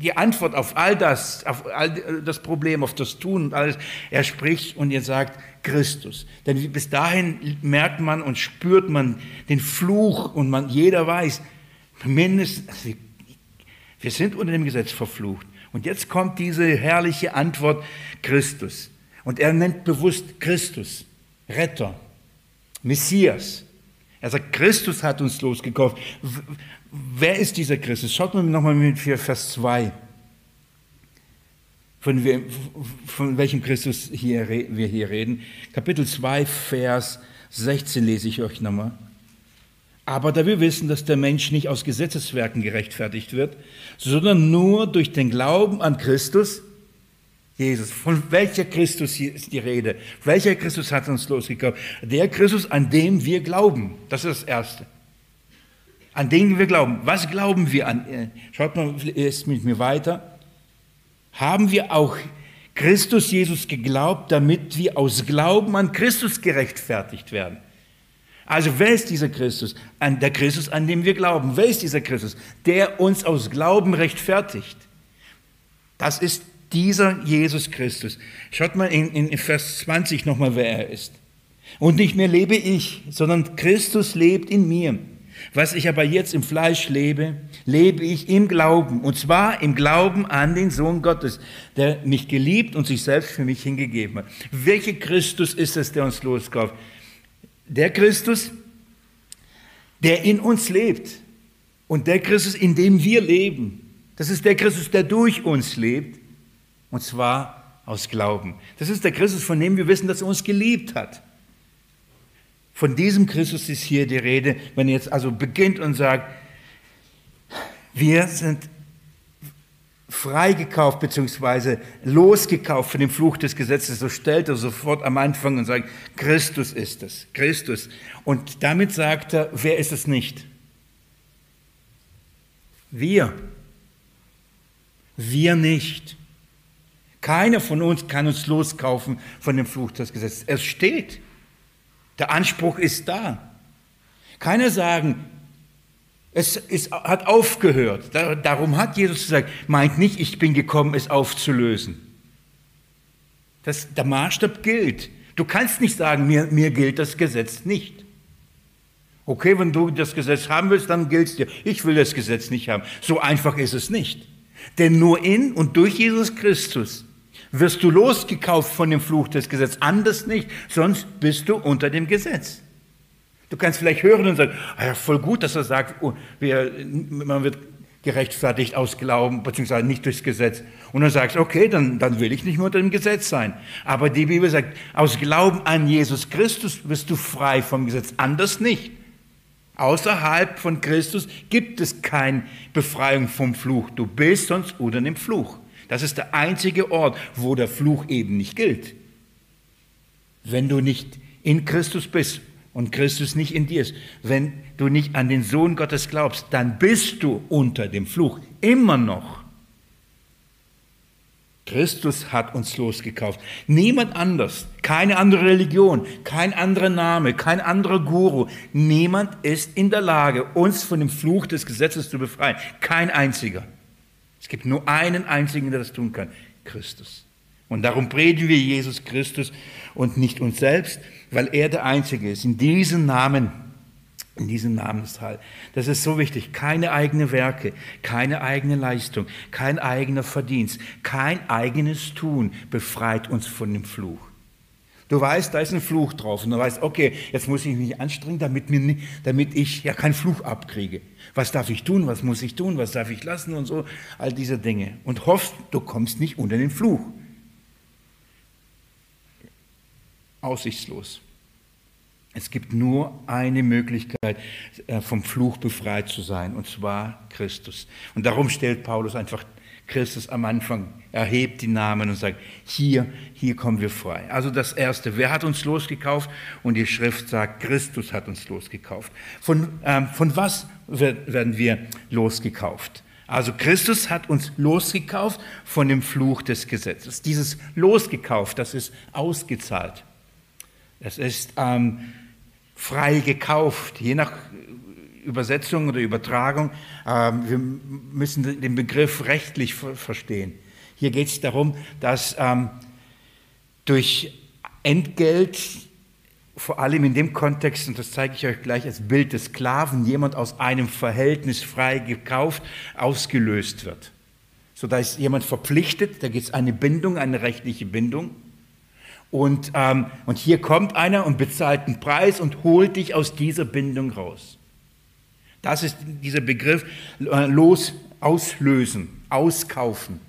die Antwort auf all das, auf all das Problem, auf das Tun und alles, er spricht und er sagt Christus. Denn bis dahin merkt man und spürt man den Fluch und man, jeder weiß, mindestens, wir sind unter dem Gesetz verflucht. Und jetzt kommt diese herrliche Antwort Christus. Und er nennt bewusst Christus, Retter, Messias. Er sagt, Christus hat uns losgekauft. Wer ist dieser Christus? Schaut mal nochmal mit Vers 2. Von, wir, von welchem Christus hier, wir hier reden. Kapitel 2, Vers 16 lese ich euch nochmal. Aber da wir wissen, dass der Mensch nicht aus Gesetzeswerken gerechtfertigt wird, sondern nur durch den Glauben an Christus, Jesus. Von welcher Christus hier ist die Rede? Welcher Christus hat uns losgekauft? Der Christus, an dem wir glauben. Das ist das Erste an den wir glauben. Was glauben wir an? Äh, schaut mal erst mit mir weiter. Haben wir auch Christus Jesus geglaubt, damit wir aus Glauben an Christus gerechtfertigt werden? Also wer ist dieser Christus? An der Christus, an dem wir glauben. Wer ist dieser Christus? Der uns aus Glauben rechtfertigt. Das ist dieser Jesus Christus. Schaut mal in, in Vers 20 nochmal, wer er ist. Und nicht mehr lebe ich, sondern Christus lebt in mir. Was ich aber jetzt im Fleisch lebe, lebe ich im Glauben. Und zwar im Glauben an den Sohn Gottes, der mich geliebt und sich selbst für mich hingegeben hat. Welcher Christus ist es, der uns loskauft? Der Christus, der in uns lebt. Und der Christus, in dem wir leben. Das ist der Christus, der durch uns lebt. Und zwar aus Glauben. Das ist der Christus, von dem wir wissen, dass er uns geliebt hat. Von diesem Christus ist hier die Rede, wenn ihr jetzt also beginnt und sagt, wir sind freigekauft bzw. losgekauft von dem Fluch des Gesetzes, so stellt er sofort am Anfang und sagt, Christus ist es, Christus. Und damit sagt er, wer ist es nicht? Wir. Wir nicht. Keiner von uns kann uns loskaufen von dem Fluch des Gesetzes. Es steht. Der Anspruch ist da. Keiner sagen, es ist, hat aufgehört. Darum hat Jesus gesagt, meint nicht, ich bin gekommen, es aufzulösen. Das, der Maßstab gilt. Du kannst nicht sagen, mir, mir gilt das Gesetz nicht. Okay, wenn du das Gesetz haben willst, dann gilt es dir. Ich will das Gesetz nicht haben. So einfach ist es nicht. Denn nur in und durch Jesus Christus wirst du losgekauft von dem Fluch des Gesetzes. Anders nicht, sonst bist du unter dem Gesetz. Du kannst vielleicht hören und sagen, ah ja, voll gut, dass er sagt, oh, wir, man wird gerechtfertigt aus Glauben, beziehungsweise nicht durchs Gesetz. Und dann sagst, okay, dann, dann will ich nicht mehr unter dem Gesetz sein. Aber die Bibel sagt, aus Glauben an Jesus Christus bist du frei vom Gesetz, anders nicht. Außerhalb von Christus gibt es keine Befreiung vom Fluch. Du bist sonst unter dem Fluch. Das ist der einzige Ort, wo der Fluch eben nicht gilt. Wenn du nicht in Christus bist und Christus nicht in dir ist, wenn du nicht an den Sohn Gottes glaubst, dann bist du unter dem Fluch. Immer noch. Christus hat uns losgekauft. Niemand anders, keine andere Religion, kein anderer Name, kein anderer Guru. Niemand ist in der Lage, uns von dem Fluch des Gesetzes zu befreien. Kein einziger. Es gibt nur einen einzigen, der das tun kann. Christus. Und darum predigen wir Jesus Christus und nicht uns selbst, weil er der Einzige ist. In diesem Namen, in diesem Namensteil. Das ist so wichtig. Keine eigenen Werke, keine eigene Leistung, kein eigener Verdienst, kein eigenes Tun befreit uns von dem Fluch. Du weißt, da ist ein Fluch drauf und du weißt, okay, jetzt muss ich mich anstrengen, damit, mir, damit ich ja keinen Fluch abkriege. Was darf ich tun, was muss ich tun, was darf ich lassen und so, all diese Dinge. Und hoffst, du kommst nicht unter den Fluch. aussichtslos. Es gibt nur eine Möglichkeit, äh, vom Fluch befreit zu sein, und zwar Christus. Und darum stellt Paulus einfach Christus am Anfang, erhebt die Namen und sagt, hier, hier kommen wir frei. Also das Erste, wer hat uns losgekauft? Und die Schrift sagt, Christus hat uns losgekauft. Von, ähm, von was werden wir losgekauft? Also Christus hat uns losgekauft von dem Fluch des Gesetzes. Dieses losgekauft, das ist ausgezahlt. Es ist ähm, frei gekauft, je nach Übersetzung oder Übertragung. Ähm, wir müssen den Begriff rechtlich verstehen. Hier geht es darum, dass ähm, durch Entgelt, vor allem in dem Kontext, und das zeige ich euch gleich als Bild des Sklaven, jemand aus einem Verhältnis frei gekauft, ausgelöst wird. So, da ist jemand verpflichtet, da gibt es eine Bindung, eine rechtliche Bindung. Und, ähm, und hier kommt einer und bezahlt einen Preis und holt dich aus dieser Bindung raus. Das ist dieser Begriff äh, los, auslösen, auskaufen.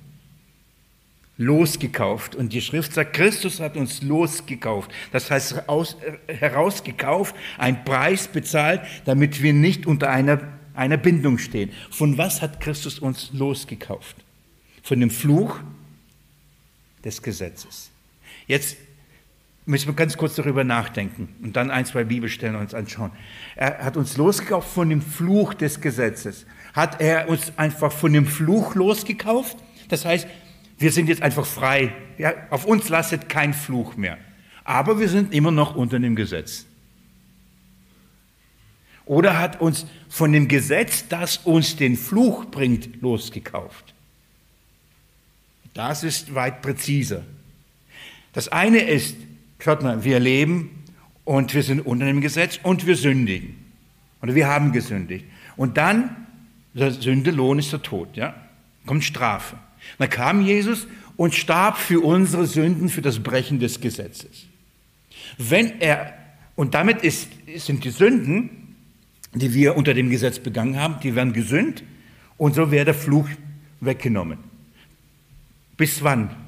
Losgekauft. Und die Schrift sagt, Christus hat uns losgekauft. Das heißt, aus, äh, herausgekauft, einen Preis bezahlt, damit wir nicht unter einer, einer Bindung stehen. Von was hat Christus uns losgekauft? Von dem Fluch des Gesetzes. Jetzt müssen wir ganz kurz darüber nachdenken und dann ein, zwei Bibelstellen uns anschauen. Er hat uns losgekauft von dem Fluch des Gesetzes. Hat er uns einfach von dem Fluch losgekauft? Das heißt, wir sind jetzt einfach frei. Ja, auf uns lastet kein Fluch mehr. Aber wir sind immer noch unter dem Gesetz. Oder hat uns von dem Gesetz, das uns den Fluch bringt, losgekauft? Das ist weit präziser. Das eine ist, Schaut mal, wir leben und wir sind unter dem Gesetz und wir sündigen. Oder wir haben gesündigt. Und dann, der Sündelohn ist der Tod, ja? Kommt Strafe. Dann kam Jesus und starb für unsere Sünden, für das Brechen des Gesetzes. Wenn er, und damit ist, sind die Sünden, die wir unter dem Gesetz begangen haben, die werden gesünd und so wäre der Fluch weggenommen. Bis wann?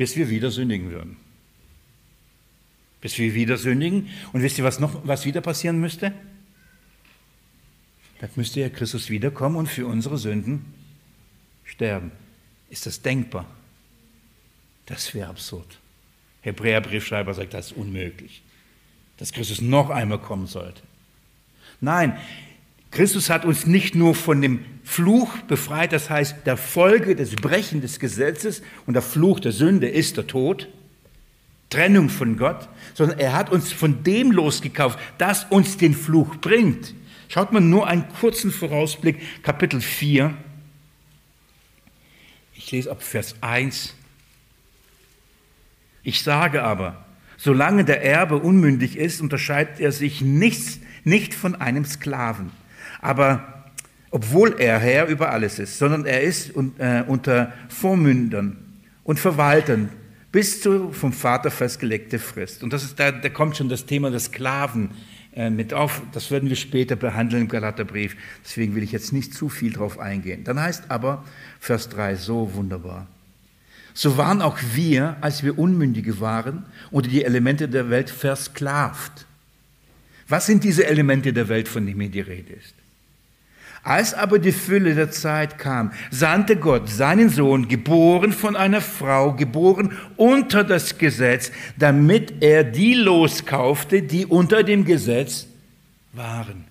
Bis wir wieder sündigen würden. Bis wir wieder sündigen. Und wisst ihr, was noch, was wieder passieren müsste? Dann müsste ja Christus wiederkommen und für unsere Sünden sterben. Ist das denkbar? Das wäre absurd. Hebräerbriefschreiber sagt, das ist unmöglich, dass Christus noch einmal kommen sollte. Nein, Christus hat uns nicht nur von dem Fluch befreit, das heißt der Folge des Brechen des Gesetzes und der Fluch der Sünde ist der Tod, Trennung von Gott, sondern er hat uns von dem losgekauft, das uns den Fluch bringt. Schaut mal nur einen kurzen Vorausblick, Kapitel 4. Ich lese ab Vers 1. Ich sage aber, solange der Erbe unmündig ist, unterscheidet er sich nichts, nicht von einem Sklaven aber obwohl er Herr über alles ist, sondern er ist äh, unter Vormündern und Verwaltern bis zur vom Vater festgelegte Frist. Und das ist, da, da kommt schon das Thema des Sklaven äh, mit auf. Das werden wir später behandeln im Galaterbrief. Deswegen will ich jetzt nicht zu viel drauf eingehen. Dann heißt aber Vers 3 so wunderbar. So waren auch wir, als wir Unmündige waren, unter die Elemente der Welt versklavt. Was sind diese Elemente der Welt, von denen hier die Rede ist? Als aber die Fülle der Zeit kam, sandte Gott seinen Sohn, geboren von einer Frau, geboren unter das Gesetz, damit er die loskaufte, die unter dem Gesetz waren.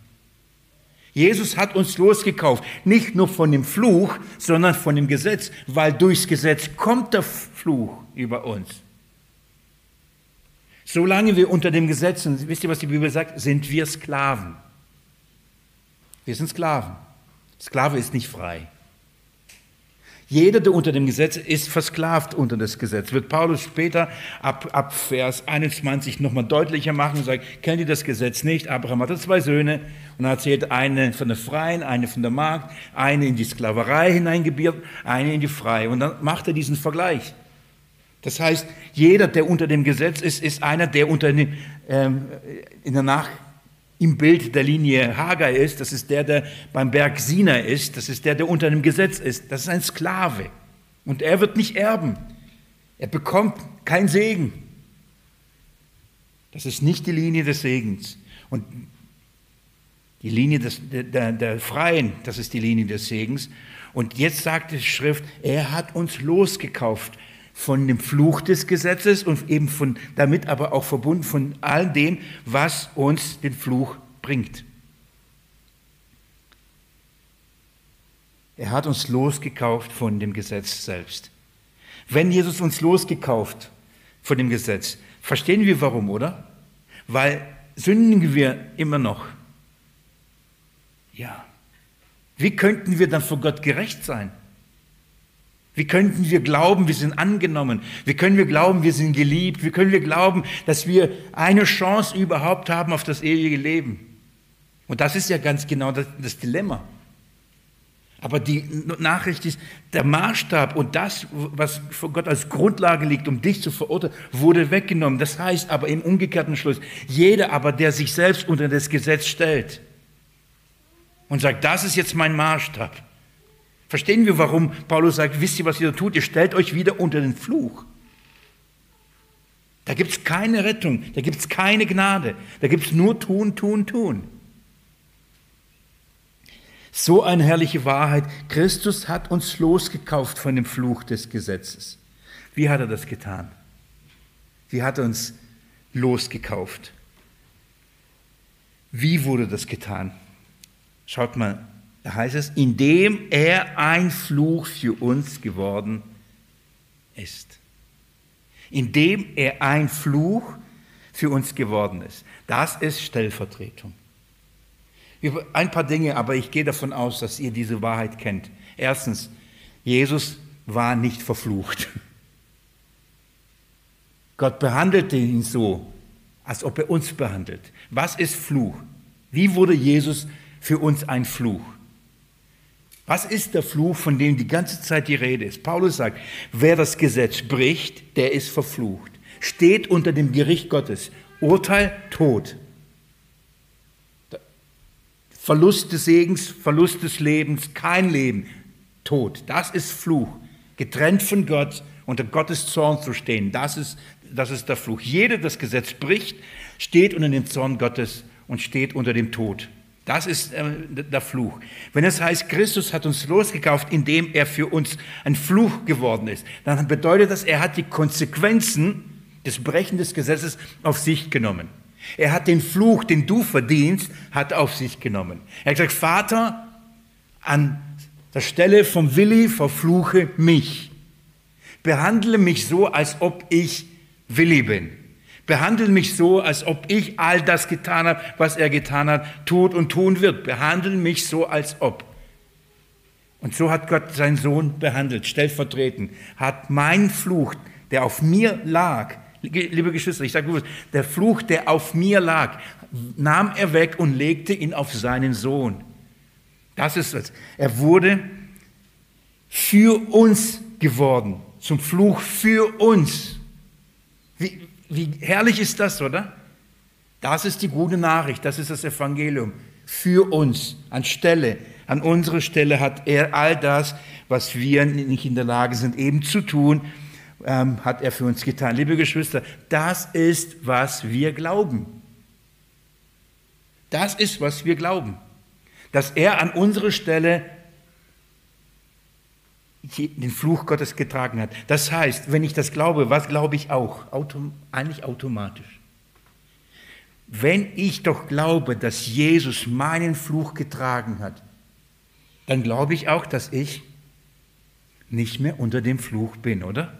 Jesus hat uns losgekauft, nicht nur von dem Fluch, sondern von dem Gesetz, weil durchs Gesetz kommt der Fluch über uns. Solange wir unter dem Gesetz sind, wisst ihr, was die Bibel sagt, sind wir Sklaven. Wir sind Sklaven. Sklave ist nicht frei. Jeder, der unter dem Gesetz ist, versklavt unter das Gesetz. Wird Paulus später ab, ab Vers 21 nochmal deutlicher machen und sagt, kennt ihr das Gesetz nicht? Abraham hatte zwei Söhne und er erzählt eine von der Freien, eine von der Magd, eine in die Sklaverei hineingebiert, eine in die Freie. Und dann macht er diesen Vergleich. Das heißt, jeder, der unter dem Gesetz ist, ist einer, der unter dem, ähm, in der Nach im Bild der Linie Hagar ist, das ist der, der beim Berg Sina ist, das ist der, der unter dem Gesetz ist, das ist ein Sklave. Und er wird nicht erben. Er bekommt keinen Segen. Das ist nicht die Linie des Segens. Und die Linie des, der, der Freien, das ist die Linie des Segens. Und jetzt sagt die Schrift, er hat uns losgekauft von dem Fluch des Gesetzes und eben von, damit aber auch verbunden von all dem, was uns den Fluch bringt. Er hat uns losgekauft von dem Gesetz selbst. Wenn Jesus uns losgekauft von dem Gesetz, verstehen wir warum, oder? Weil sündigen wir immer noch. Ja. Wie könnten wir dann vor Gott gerecht sein? Wie könnten wir glauben, wir sind angenommen? Wie können wir glauben, wir sind geliebt? Wie können wir glauben, dass wir eine Chance überhaupt haben auf das ewige Leben? Und das ist ja ganz genau das, das Dilemma. Aber die Nachricht ist, der Maßstab und das, was vor Gott als Grundlage liegt, um dich zu verurteilen, wurde weggenommen. Das heißt aber im umgekehrten Schluss, jeder aber, der sich selbst unter das Gesetz stellt und sagt, das ist jetzt mein Maßstab, Verstehen wir, warum Paulus sagt, wisst ihr, was ihr da tut? Ihr stellt euch wieder unter den Fluch. Da gibt es keine Rettung, da gibt es keine Gnade, da gibt es nur tun, tun, tun. So eine herrliche Wahrheit. Christus hat uns losgekauft von dem Fluch des Gesetzes. Wie hat er das getan? Wie hat er uns losgekauft? Wie wurde das getan? Schaut mal heißt es, indem er ein Fluch für uns geworden ist. Indem er ein Fluch für uns geworden ist. Das ist Stellvertretung. Ein paar Dinge, aber ich gehe davon aus, dass ihr diese Wahrheit kennt. Erstens, Jesus war nicht verflucht. Gott behandelte ihn so, als ob er uns behandelt. Was ist Fluch? Wie wurde Jesus für uns ein Fluch? Was ist der Fluch, von dem die ganze Zeit die Rede ist? Paulus sagt, wer das Gesetz bricht, der ist verflucht, steht unter dem Gericht Gottes. Urteil, Tod. Verlust des Segens, Verlust des Lebens, kein Leben, Tod. Das ist Fluch. Getrennt von Gott, unter Gottes Zorn zu stehen, das ist, das ist der Fluch. Jeder, der das Gesetz bricht, steht unter dem Zorn Gottes und steht unter dem Tod. Das ist äh, der Fluch. Wenn es heißt, Christus hat uns losgekauft, indem er für uns ein Fluch geworden ist, dann bedeutet das, er hat die Konsequenzen des Brechen des Gesetzes auf sich genommen. Er hat den Fluch, den du verdienst, hat auf sich genommen. Er hat gesagt, Vater, an der Stelle vom Willi verfluche mich. Behandle mich so, als ob ich Willi bin. Behandle mich so, als ob ich all das getan habe, was er getan hat, tut und tun wird. Behandle mich so, als ob. Und so hat Gott seinen Sohn behandelt, stellvertretend, hat meinen Fluch, der auf mir lag, liebe Geschwister, ich sage bewusst, der Fluch, der auf mir lag, nahm er weg und legte ihn auf seinen Sohn. Das ist es. Er wurde für uns geworden, zum Fluch für uns. Wie, wie herrlich ist das, oder? Das ist die gute Nachricht, das ist das Evangelium für uns anstelle. An unserer Stelle hat er all das, was wir nicht in der Lage sind, eben zu tun, ähm, hat er für uns getan. Liebe Geschwister, das ist, was wir glauben. Das ist, was wir glauben. Dass er an unserer Stelle den Fluch Gottes getragen hat. Das heißt, wenn ich das glaube, was glaube ich auch? Autom eigentlich automatisch. Wenn ich doch glaube, dass Jesus meinen Fluch getragen hat, dann glaube ich auch, dass ich nicht mehr unter dem Fluch bin, oder?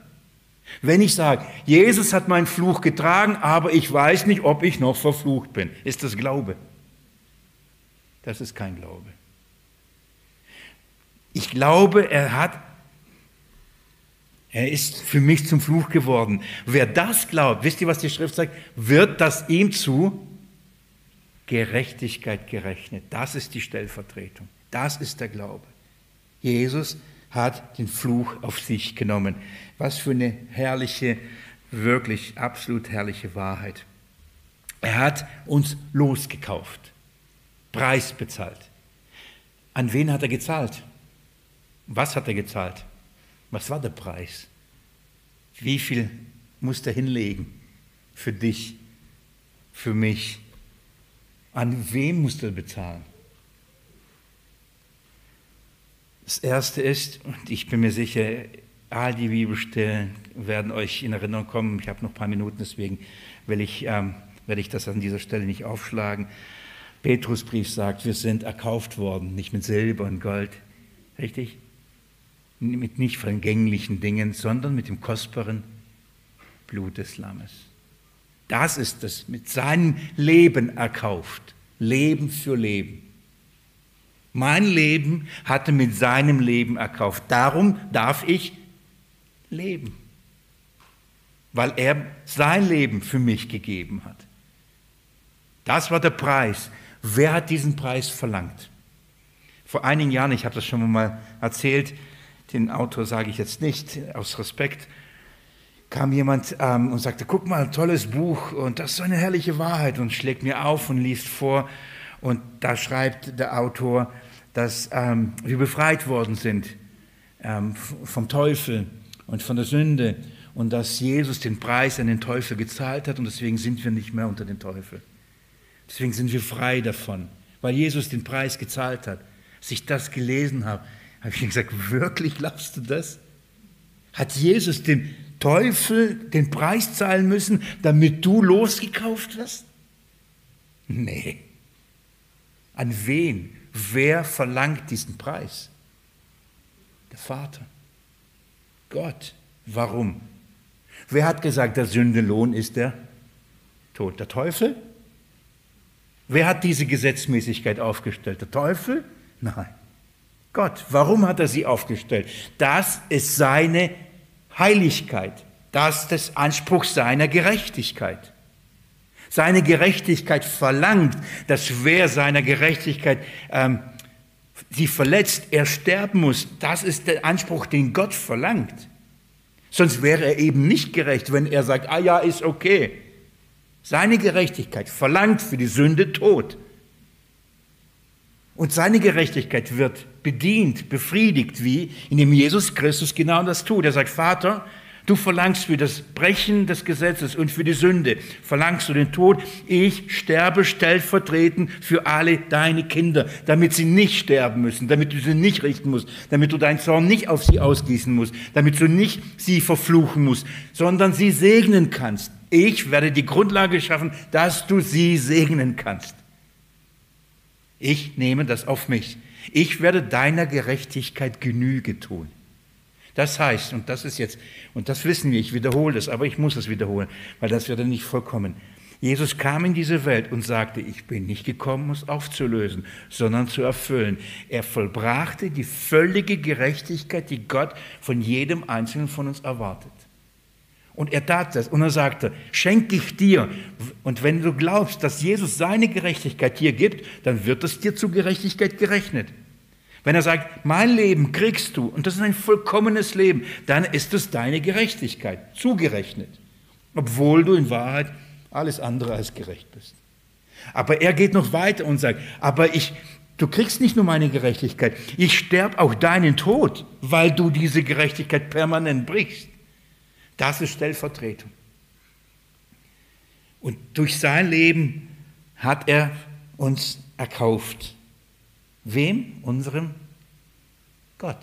Wenn ich sage, Jesus hat meinen Fluch getragen, aber ich weiß nicht, ob ich noch verflucht bin, ist das Glaube? Das ist kein Glaube. Ich glaube, er hat er ist für mich zum Fluch geworden. Wer das glaubt, wisst ihr, was die Schrift sagt, wird das ihm zu Gerechtigkeit gerechnet. Das ist die Stellvertretung. Das ist der Glaube. Jesus hat den Fluch auf sich genommen. Was für eine herrliche, wirklich absolut herrliche Wahrheit. Er hat uns losgekauft, Preis bezahlt. An wen hat er gezahlt? Was hat er gezahlt? Was war der Preis? Wie viel musste er hinlegen für dich, für mich? An wem musste er bezahlen? Das erste ist, und ich bin mir sicher, all die Bibelstellen werden euch in Erinnerung kommen. Ich habe noch ein paar Minuten, deswegen will ich, ähm, werde ich das an dieser Stelle nicht aufschlagen. Petrusbrief sagt, wir sind erkauft worden, nicht mit Silber und Gold. Richtig? Mit nicht vergänglichen Dingen, sondern mit dem kostbaren Blut des Lammes. Das ist es, mit seinem Leben erkauft. Leben für Leben. Mein Leben hatte mit seinem Leben erkauft. Darum darf ich leben. Weil er sein Leben für mich gegeben hat. Das war der Preis. Wer hat diesen Preis verlangt? Vor einigen Jahren, ich habe das schon mal erzählt, den Autor sage ich jetzt nicht, aus Respekt, kam jemand ähm, und sagte, guck mal, tolles Buch und das ist so eine herrliche Wahrheit und schlägt mir auf und liest vor und da schreibt der Autor, dass ähm, wir befreit worden sind ähm, vom Teufel und von der Sünde und dass Jesus den Preis an den Teufel gezahlt hat und deswegen sind wir nicht mehr unter den Teufel. Deswegen sind wir frei davon, weil Jesus den Preis gezahlt hat. Als ich das gelesen habe, habe ich gesagt, wirklich glaubst du das? Hat Jesus dem Teufel den Preis zahlen müssen, damit du losgekauft wirst? Nee. An wen? Wer verlangt diesen Preis? Der Vater. Gott. Warum? Wer hat gesagt, der Sündelohn ist der Tod? Der Teufel? Wer hat diese Gesetzmäßigkeit aufgestellt? Der Teufel? Nein. Gott. Warum hat er sie aufgestellt? Das ist seine Heiligkeit. Das ist der Anspruch seiner Gerechtigkeit. Seine Gerechtigkeit verlangt, dass wer seiner Gerechtigkeit ähm, sie verletzt, er sterben muss. Das ist der Anspruch, den Gott verlangt. Sonst wäre er eben nicht gerecht, wenn er sagt, ah ja, ist okay. Seine Gerechtigkeit verlangt für die Sünde Tod. Und seine Gerechtigkeit wird bedient, befriedigt, wie indem Jesus Christus genau das tut. Er sagt, Vater, du verlangst für das Brechen des Gesetzes und für die Sünde, verlangst du den Tod. Ich sterbe stellvertretend für alle deine Kinder, damit sie nicht sterben müssen, damit du sie nicht richten musst, damit du deinen Zorn nicht auf sie ausgießen musst, damit du nicht sie verfluchen musst, sondern sie segnen kannst. Ich werde die Grundlage schaffen, dass du sie segnen kannst. Ich nehme das auf mich. Ich werde deiner Gerechtigkeit Genüge tun. Das heißt, und das ist jetzt, und das wissen wir, ich wiederhole das, aber ich muss es wiederholen, weil das wird nicht vollkommen. Jesus kam in diese Welt und sagte, ich bin nicht gekommen, um es aufzulösen, sondern zu erfüllen. Er vollbrachte die völlige Gerechtigkeit, die Gott von jedem Einzelnen von uns erwartet. Und er tat das und er sagte, schenke ich dir. Und wenn du glaubst, dass Jesus seine Gerechtigkeit dir gibt, dann wird es dir zu Gerechtigkeit gerechnet. Wenn er sagt, mein Leben kriegst du, und das ist ein vollkommenes Leben, dann ist es deine Gerechtigkeit zugerechnet. Obwohl du in Wahrheit alles andere als gerecht bist. Aber er geht noch weiter und sagt, aber ich, du kriegst nicht nur meine Gerechtigkeit, ich sterbe auch deinen Tod, weil du diese Gerechtigkeit permanent brichst. Das ist Stellvertretung. Und durch sein Leben hat er uns erkauft. Wem? Unserem Gott.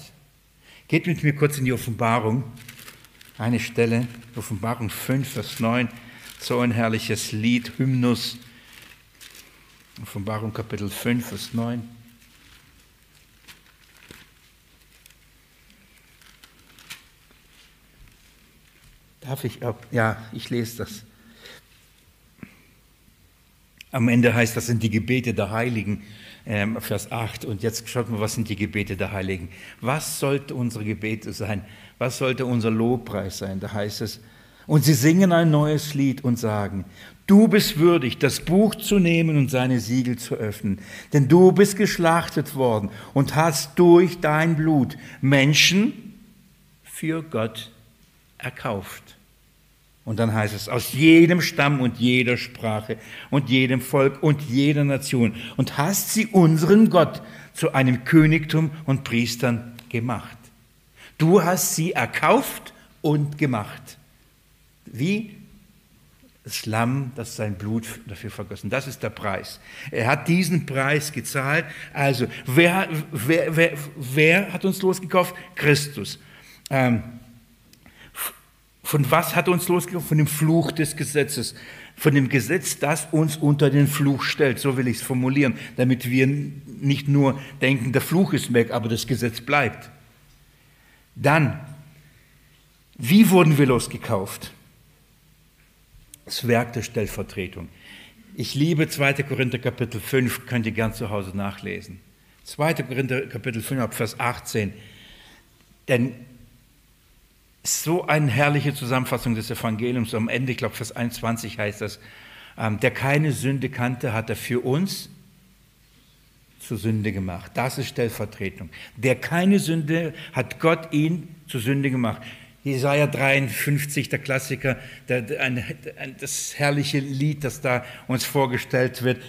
Geht mit mir kurz in die Offenbarung. Eine Stelle, Offenbarung 5, Vers 9, so ein herrliches Lied, Hymnus. Offenbarung Kapitel 5, Vers 9. Darf ich ab? Ja, ich lese das. Am Ende heißt das sind die Gebete der Heiligen, ähm, Vers 8. Und jetzt schaut mal, was sind die Gebete der Heiligen? Was sollte unsere Gebete sein? Was sollte unser Lobpreis sein? Da heißt es, und sie singen ein neues Lied und sagen, du bist würdig, das Buch zu nehmen und seine Siegel zu öffnen, denn du bist geschlachtet worden und hast durch dein Blut Menschen für Gott erkauft. Und dann heißt es, aus jedem Stamm und jeder Sprache und jedem Volk und jeder Nation und hast sie unseren Gott zu einem Königtum und Priestern gemacht. Du hast sie erkauft und gemacht. Wie? Das Lamm, das sein Blut dafür vergossen. Das ist der Preis. Er hat diesen Preis gezahlt. Also, wer, wer, wer, wer hat uns losgekauft? Christus. Ähm, von was hat uns losgekauft? Von dem Fluch des Gesetzes. Von dem Gesetz, das uns unter den Fluch stellt. So will ich es formulieren, damit wir nicht nur denken, der Fluch ist weg, aber das Gesetz bleibt. Dann, wie wurden wir losgekauft? Das Werk der Stellvertretung. Ich liebe 2. Korinther Kapitel 5, könnt ihr gern zu Hause nachlesen. 2. Korinther Kapitel 5, Vers 18. Denn so eine herrliche Zusammenfassung des Evangeliums. Am Ende, ich glaube, Vers 21 heißt das, ähm, der keine Sünde kannte, hat er für uns zur Sünde gemacht. Das ist Stellvertretung. Der keine Sünde hat Gott ihn zur Sünde gemacht. Jesaja 53, der Klassiker, der, der, ein, das herrliche Lied, das da uns vorgestellt wird.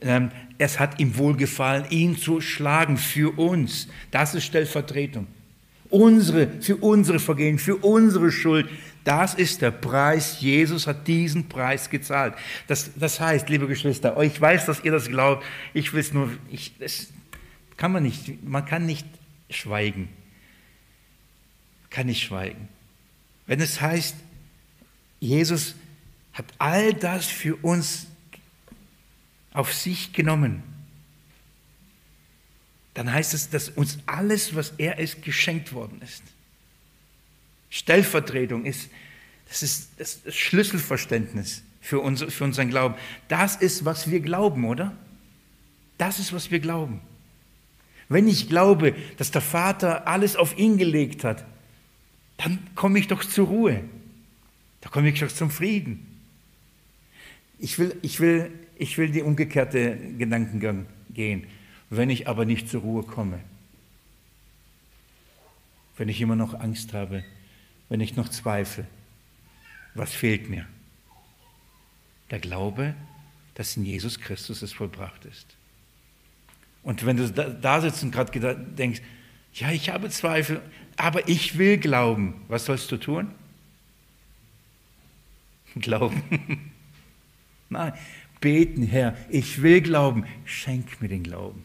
Ähm, es hat ihm wohlgefallen, ihn zu schlagen für uns. Das ist Stellvertretung. Unsere, für unsere Vergehen, für unsere Schuld. Das ist der Preis. Jesus hat diesen Preis gezahlt. Das, das heißt, liebe Geschwister, ich weiß, dass ihr das glaubt. Ich will es nur, ich, das kann man nicht, man kann nicht schweigen. Kann nicht schweigen. Wenn es heißt, Jesus hat all das für uns auf sich genommen, dann heißt es, dass uns alles, was er ist, geschenkt worden ist. Stellvertretung ist, das ist das Schlüsselverständnis für, unser, für unseren Glauben. Das ist, was wir glauben, oder? Das ist, was wir glauben. Wenn ich glaube, dass der Vater alles auf ihn gelegt hat, dann komme ich doch zur Ruhe. Da komme ich doch zum Frieden. Ich will, ich will, ich will die umgekehrte Gedankengang gehen. Wenn ich aber nicht zur Ruhe komme, wenn ich immer noch Angst habe, wenn ich noch zweifle, was fehlt mir? Der Glaube, dass in Jesus Christus es vollbracht ist. Und wenn du da, sitzt und gerade denkst, ja, ich habe Zweifel, aber ich will glauben, was sollst du tun? [LAUGHS] Glauben. [LAUGHS] Nein, beten, Herr, ich will glauben, schenk mir den Glauben.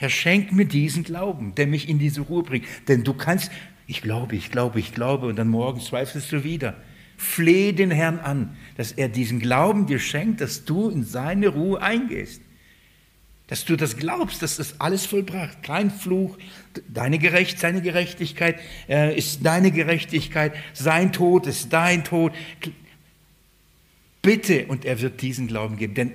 Herr, schenk mir diesen Glauben, der mich in diese Ruhe bringt. Denn du kannst, ich glaube, ich glaube, ich glaube, und dann morgen zweifelst du wieder. Flehe den Herrn an, dass er diesen Glauben dir schenkt, dass du in seine Ruhe eingehst. Dass du das glaubst, dass das alles vollbracht. Kein Fluch, deine Gerecht, seine Gerechtigkeit äh, ist deine Gerechtigkeit, sein Tod ist dein Tod. Bitte, und er wird diesen Glauben geben. Denn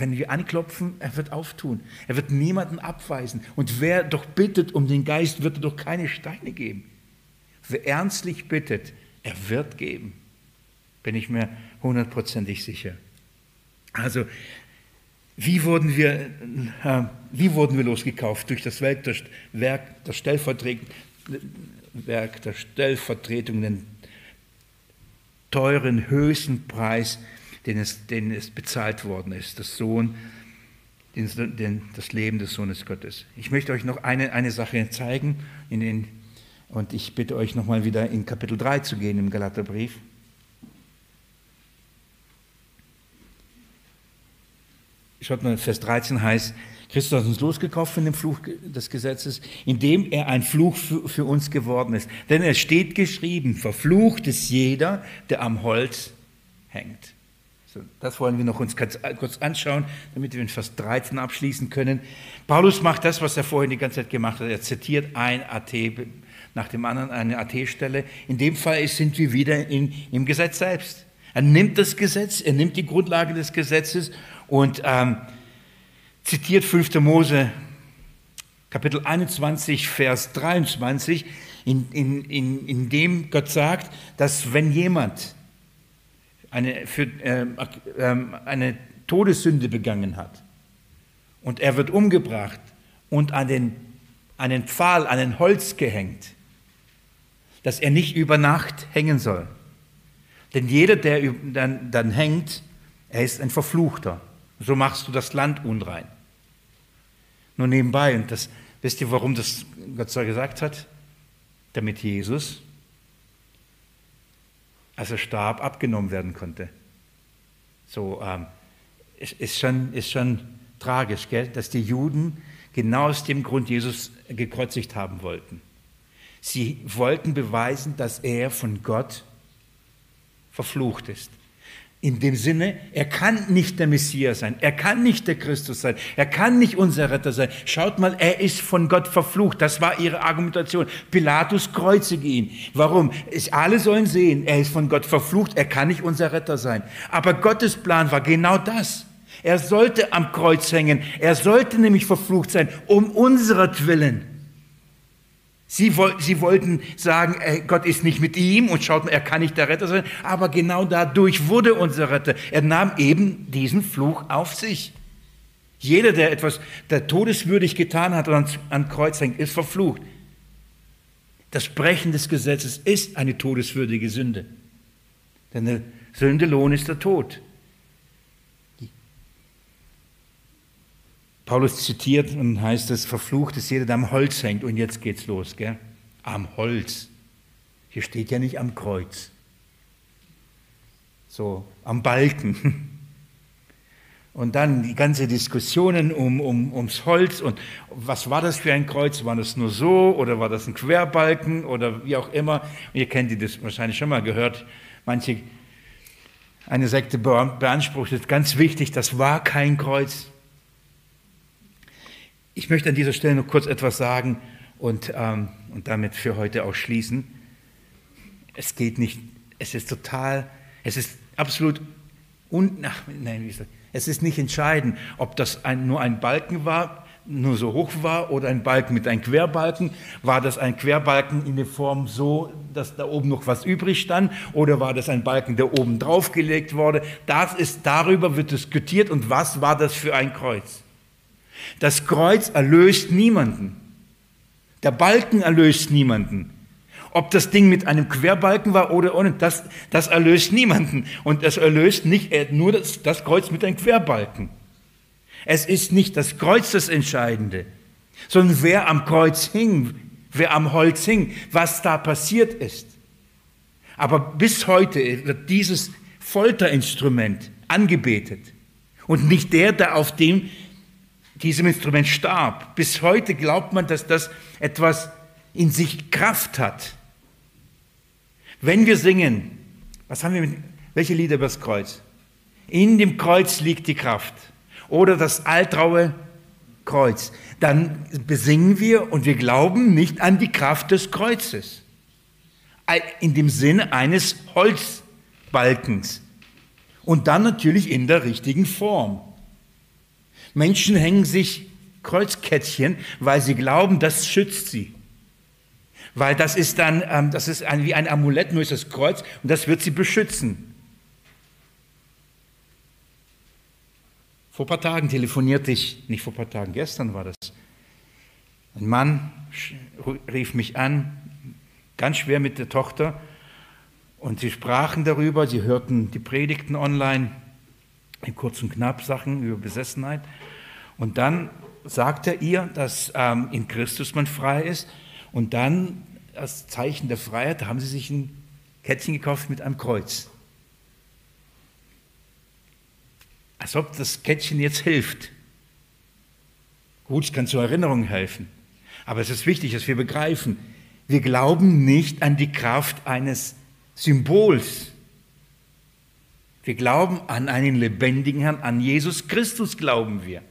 wenn wir anklopfen, er wird auftun. Er wird niemanden abweisen. Und wer doch bittet um den Geist, wird er doch keine Steine geben. Wer ernstlich bittet, er wird geben. Bin ich mir hundertprozentig sicher. Also, wie wurden wir, äh, wie wurden wir losgekauft? Durch das Werk der, Werk der Stellvertretung, Werk der Stellvertretung, den teuren, höchsten Preis den es, denen es bezahlt worden ist, das Sohn, den, den, das Leben des Sohnes Gottes. Ich möchte euch noch eine, eine Sache zeigen, in den, und ich bitte euch nochmal wieder in Kapitel 3 zu gehen im Galaterbrief. Schaut mal, Vers 13 heißt, Christus hat uns losgekauft von dem Fluch des Gesetzes, indem er ein Fluch für, uns geworden ist. Denn es steht geschrieben, verflucht ist jeder, der am Holz hängt. So, das wollen wir noch uns kurz anschauen, damit wir in Vers 13 abschließen können. Paulus macht das, was er vorhin die ganze Zeit gemacht hat. Er zitiert ein AT nach dem anderen, eine AT-Stelle. In dem Fall sind wir wieder in, im Gesetz selbst. Er nimmt das Gesetz, er nimmt die Grundlage des Gesetzes und ähm, zitiert 5. Mose Kapitel 21, Vers 23, in, in, in, in dem Gott sagt, dass wenn jemand eine, für, äh, äh, eine Todessünde begangen hat und er wird umgebracht und an den, an den Pfahl, an den Holz gehängt, dass er nicht über Nacht hängen soll. Denn jeder, der dann, dann hängt, er ist ein Verfluchter. So machst du das Land unrein. Nur nebenbei, und das, wisst ihr, warum das Gott so gesagt hat? Damit Jesus als er starb, abgenommen werden konnte. So ähm, ist, ist, schon, ist schon tragisch, gell? dass die Juden genau aus dem Grund Jesus gekreuzigt haben wollten. Sie wollten beweisen, dass er von Gott verflucht ist. In dem Sinne, er kann nicht der Messias sein, er kann nicht der Christus sein, er kann nicht unser Retter sein. Schaut mal, er ist von Gott verflucht. Das war ihre Argumentation. Pilatus kreuzige ihn. Warum? Alle sollen sehen, er ist von Gott verflucht, er kann nicht unser Retter sein. Aber Gottes Plan war genau das. Er sollte am Kreuz hängen, er sollte nämlich verflucht sein, um unseretwillen. Sie, sie wollten sagen, Gott ist nicht mit ihm und schaut mal, er kann nicht der Retter sein, aber genau dadurch wurde unser Retter. Er nahm eben diesen Fluch auf sich. Jeder, der etwas der todeswürdig getan hat und an Kreuz hängt, ist verflucht. Das Brechen des Gesetzes ist eine todeswürdige Sünde. Denn der Sündelohn ist der Tod. Paulus zitiert und heißt es, verflucht ist jeder, der am Holz hängt. Und jetzt geht's los, gell? Am Holz. Hier steht ja nicht am Kreuz. So, am Balken. [LAUGHS] Und dann die ganze Diskussionen um, um, ums Holz und was war das für ein Kreuz? War das nur so oder war das ein Querbalken oder wie auch immer? Und ihr kennt die das wahrscheinlich schon mal gehört. Manche, eine Sekte beansprucht, es ganz wichtig, das war kein Kreuz. Ich möchte an dieser Stelle noch kurz etwas sagen und, ähm, und damit für heute auch schließen. Es geht nicht, es ist total, es ist absolut, un, ach, nein, wie gesagt, es ist nicht entscheidend, ob das ein, nur ein Balken war, nur so hoch war oder ein Balken mit einem Querbalken. War das ein Querbalken in der Form so, dass da oben noch was übrig stand oder war das ein Balken, der oben drauf gelegt wurde? Das ist, darüber wird diskutiert und was war das für ein Kreuz? Das Kreuz erlöst niemanden. Der Balken erlöst niemanden. Ob das Ding mit einem Querbalken war oder ohne, das, das erlöst niemanden. Und das erlöst nicht äh, nur das, das Kreuz mit einem Querbalken. Es ist nicht das Kreuz das Entscheidende, sondern wer am Kreuz hing, wer am Holz hing, was da passiert ist. Aber bis heute wird dieses Folterinstrument angebetet und nicht der, der auf dem diesem Instrument starb. Bis heute glaubt man, dass das etwas in sich Kraft hat. Wenn wir singen, was haben wir mit, welche Lieder über das Kreuz? In dem Kreuz liegt die Kraft. Oder das altraue Kreuz. Dann besingen wir und wir glauben nicht an die Kraft des Kreuzes. In dem Sinne eines Holzbalkens. Und dann natürlich in der richtigen Form. Menschen hängen sich Kreuzkettchen, weil sie glauben, das schützt sie. Weil das ist dann, ähm, das ist ein, wie ein Amulett, nur ist das Kreuz und das wird sie beschützen. Vor ein paar Tagen telefonierte ich, nicht vor ein paar Tagen, gestern war das. Ein Mann rief mich an, ganz schwer mit der Tochter, und sie sprachen darüber, sie hörten die Predigten online in kurz und knapp Sachen über Besessenheit. Und dann sagt er ihr, dass ähm, in Christus man frei ist. Und dann, als Zeichen der Freiheit, haben sie sich ein Kettchen gekauft mit einem Kreuz. Als ob das Kettchen jetzt hilft. Gut, es kann zur Erinnerung helfen. Aber es ist wichtig, dass wir begreifen, wir glauben nicht an die Kraft eines Symbols. Wir glauben an einen lebendigen Herrn, an Jesus Christus glauben wir.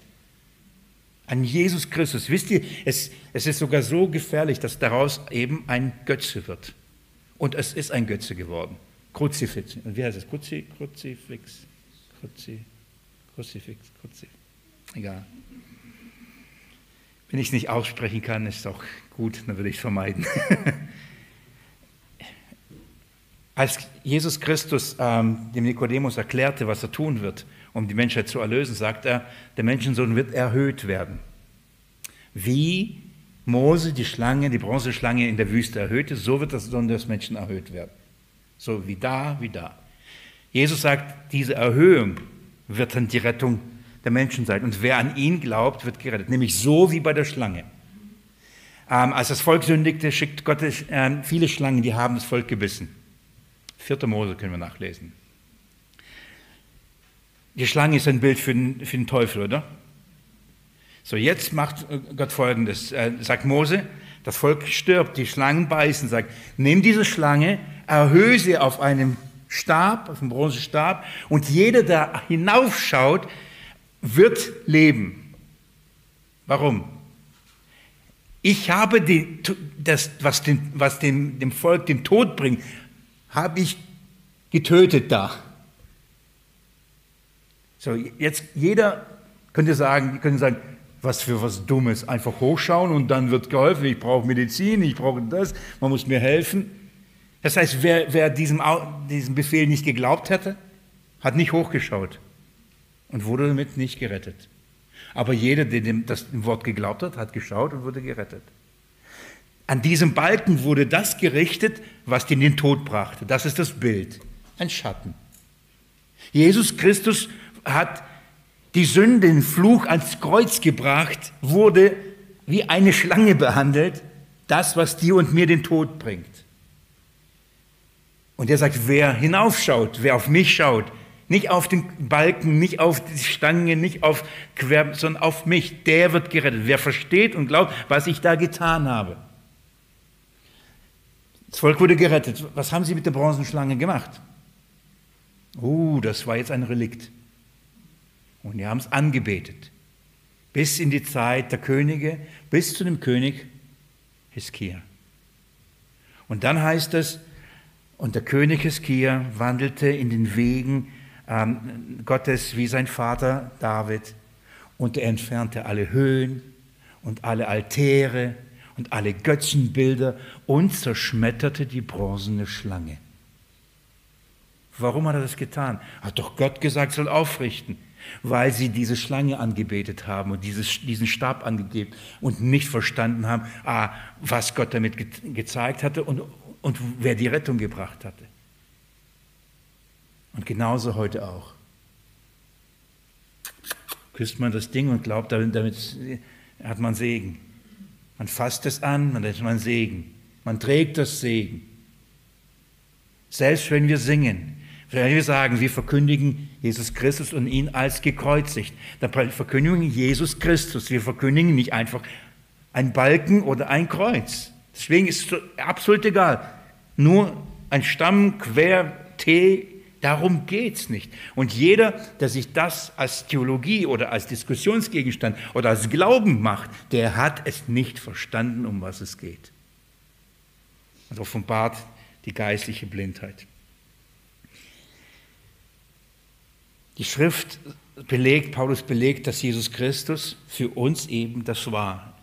An Jesus Christus. Wisst ihr, es, es ist sogar so gefährlich, dass daraus eben ein Götze wird. Und es ist ein Götze geworden. Kruzifix. Und wie heißt es? Kruzi, Kruzifix. Kruzi, Kruzifix. Kruzifix. Egal. Wenn ich es nicht aussprechen kann, ist es auch gut, dann würde ich es vermeiden. [LAUGHS] Als Jesus Christus ähm, dem Nikodemus erklärte, was er tun wird, um die Menschheit zu erlösen, sagt er, der Menschensohn wird erhöht werden. Wie Mose die Schlange, die Bronzeschlange in der Wüste erhöhte, so wird der Sohn des Menschen erhöht werden. So wie da, wie da. Jesus sagt, diese Erhöhung wird dann die Rettung der Menschen sein. Und wer an ihn glaubt, wird gerettet. Nämlich so wie bei der Schlange. Ähm, als das Volk sündigte, schickt Gott äh, viele Schlangen, die haben das Volk gebissen. Vierte Mose können wir nachlesen. Die Schlange ist ein Bild für den, für den Teufel, oder? So, jetzt macht Gott folgendes: äh, sagt Mose, das Volk stirbt, die Schlangen beißen, sagt, nimm diese Schlange, erhöhe sie auf einem Stab, auf einem Bronzestab, und jeder, der hinaufschaut, wird leben. Warum? Ich habe die, das, was, den, was dem, dem Volk den Tod bringt, habe ich getötet da. So, jetzt jeder könnte sagen, könnte sagen, was für was Dummes, einfach hochschauen und dann wird geholfen, ich brauche Medizin, ich brauche das, man muss mir helfen. Das heißt, wer, wer diesem, diesem Befehl nicht geglaubt hätte, hat nicht hochgeschaut und wurde damit nicht gerettet. Aber jeder, der dem, das dem Wort geglaubt hat, hat geschaut und wurde gerettet. An diesem Balken wurde das gerichtet, was den den Tod brachte. Das ist das Bild, ein Schatten. Jesus Christus hat die Sünde, den Fluch ans Kreuz gebracht, wurde wie eine Schlange behandelt, das, was dir und mir den Tod bringt. Und er sagt, wer hinaufschaut, wer auf mich schaut, nicht auf den Balken, nicht auf die Stange, nicht auf Quer, sondern auf mich. Der wird gerettet. Wer versteht und glaubt, was ich da getan habe. Das Volk wurde gerettet. Was haben sie mit der Bronzenschlange gemacht? Oh, das war jetzt ein Relikt. Und die haben es angebetet. Bis in die Zeit der Könige, bis zu dem König Hiskia. Und dann heißt es, und der König Hiskia wandelte in den Wegen ähm, Gottes wie sein Vater David. Und er entfernte alle Höhen und alle Altäre und alle Götzenbilder und zerschmetterte die bronzene Schlange. Warum hat er das getan? Hat doch Gott gesagt, soll aufrichten. Weil sie diese Schlange angebetet haben und dieses, diesen Stab angegeben und nicht verstanden haben, ah, was Gott damit ge gezeigt hatte und, und wer die Rettung gebracht hatte. Und genauso heute auch. Küsst man das Ding und glaubt, damit, damit hat man Segen. Man fasst es an, dann hat man Segen. Man trägt das Segen. Selbst wenn wir singen, wir sagen, wir verkündigen Jesus Christus und ihn als gekreuzigt, dann verkündigen wir Jesus Christus. Wir verkündigen nicht einfach ein Balken oder ein Kreuz. Deswegen ist es absolut egal. Nur ein Stamm, Quer, T, Darum geht es nicht. Und jeder, der sich das als Theologie oder als Diskussionsgegenstand oder als Glauben macht, der hat es nicht verstanden, um was es geht. Und offenbart die geistliche Blindheit. Die Schrift belegt, Paulus belegt, dass Jesus Christus für uns eben das war.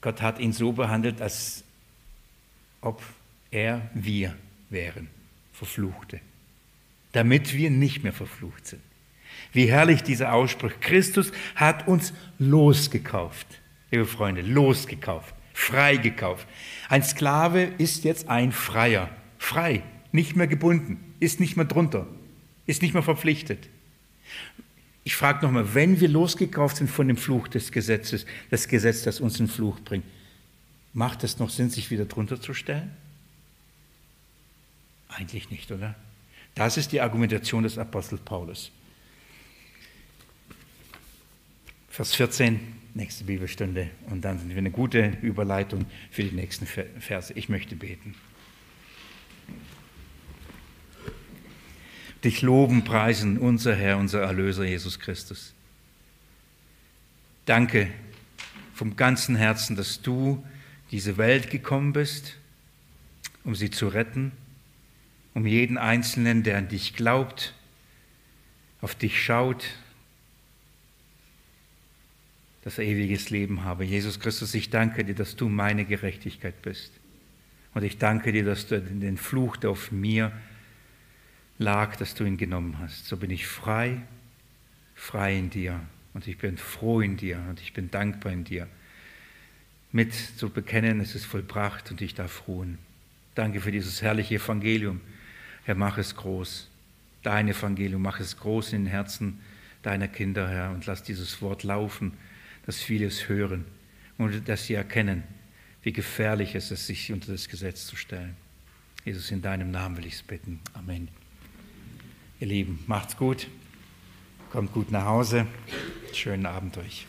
Gott hat ihn so behandelt, als ob er wir wären. Verfluchte, damit wir nicht mehr verflucht sind. Wie herrlich dieser Ausspruch. Christus hat uns losgekauft, liebe Freunde, losgekauft, freigekauft. Ein Sklave ist jetzt ein Freier, frei, nicht mehr gebunden, ist nicht mehr drunter. Ist nicht mehr verpflichtet. Ich frage nochmal, wenn wir losgekauft sind von dem Fluch des Gesetzes, das Gesetz, das uns einen Fluch bringt, macht es noch Sinn, sich wieder drunter zu stellen? Eigentlich nicht, oder? Das ist die Argumentation des Apostels Paulus. Vers 14, nächste Bibelstunde. Und dann sind wir eine gute Überleitung für die nächsten Verse. Ich möchte beten. Dich loben, preisen, unser Herr, unser Erlöser Jesus Christus. Danke vom ganzen Herzen, dass du diese Welt gekommen bist, um sie zu retten, um jeden Einzelnen, der an dich glaubt, auf dich schaut, das ewiges Leben habe. Jesus Christus, ich danke dir, dass du meine Gerechtigkeit bist. Und ich danke dir, dass du den Fluch, der auf mir lag, dass du ihn genommen hast. So bin ich frei, frei in dir. Und ich bin froh in dir und ich bin dankbar in dir. Mit zu bekennen, es ist vollbracht und ich darf ruhen. Danke für dieses herrliche Evangelium. Herr, mach es groß. Dein Evangelium, mach es groß in den Herzen deiner Kinder, Herr, und lass dieses Wort laufen dass viele es hören und dass sie erkennen, wie gefährlich es ist, sich unter das Gesetz zu stellen. Jesus, in deinem Namen will ich es bitten. Amen. Ihr Lieben, macht's gut. Kommt gut nach Hause. Schönen Abend euch.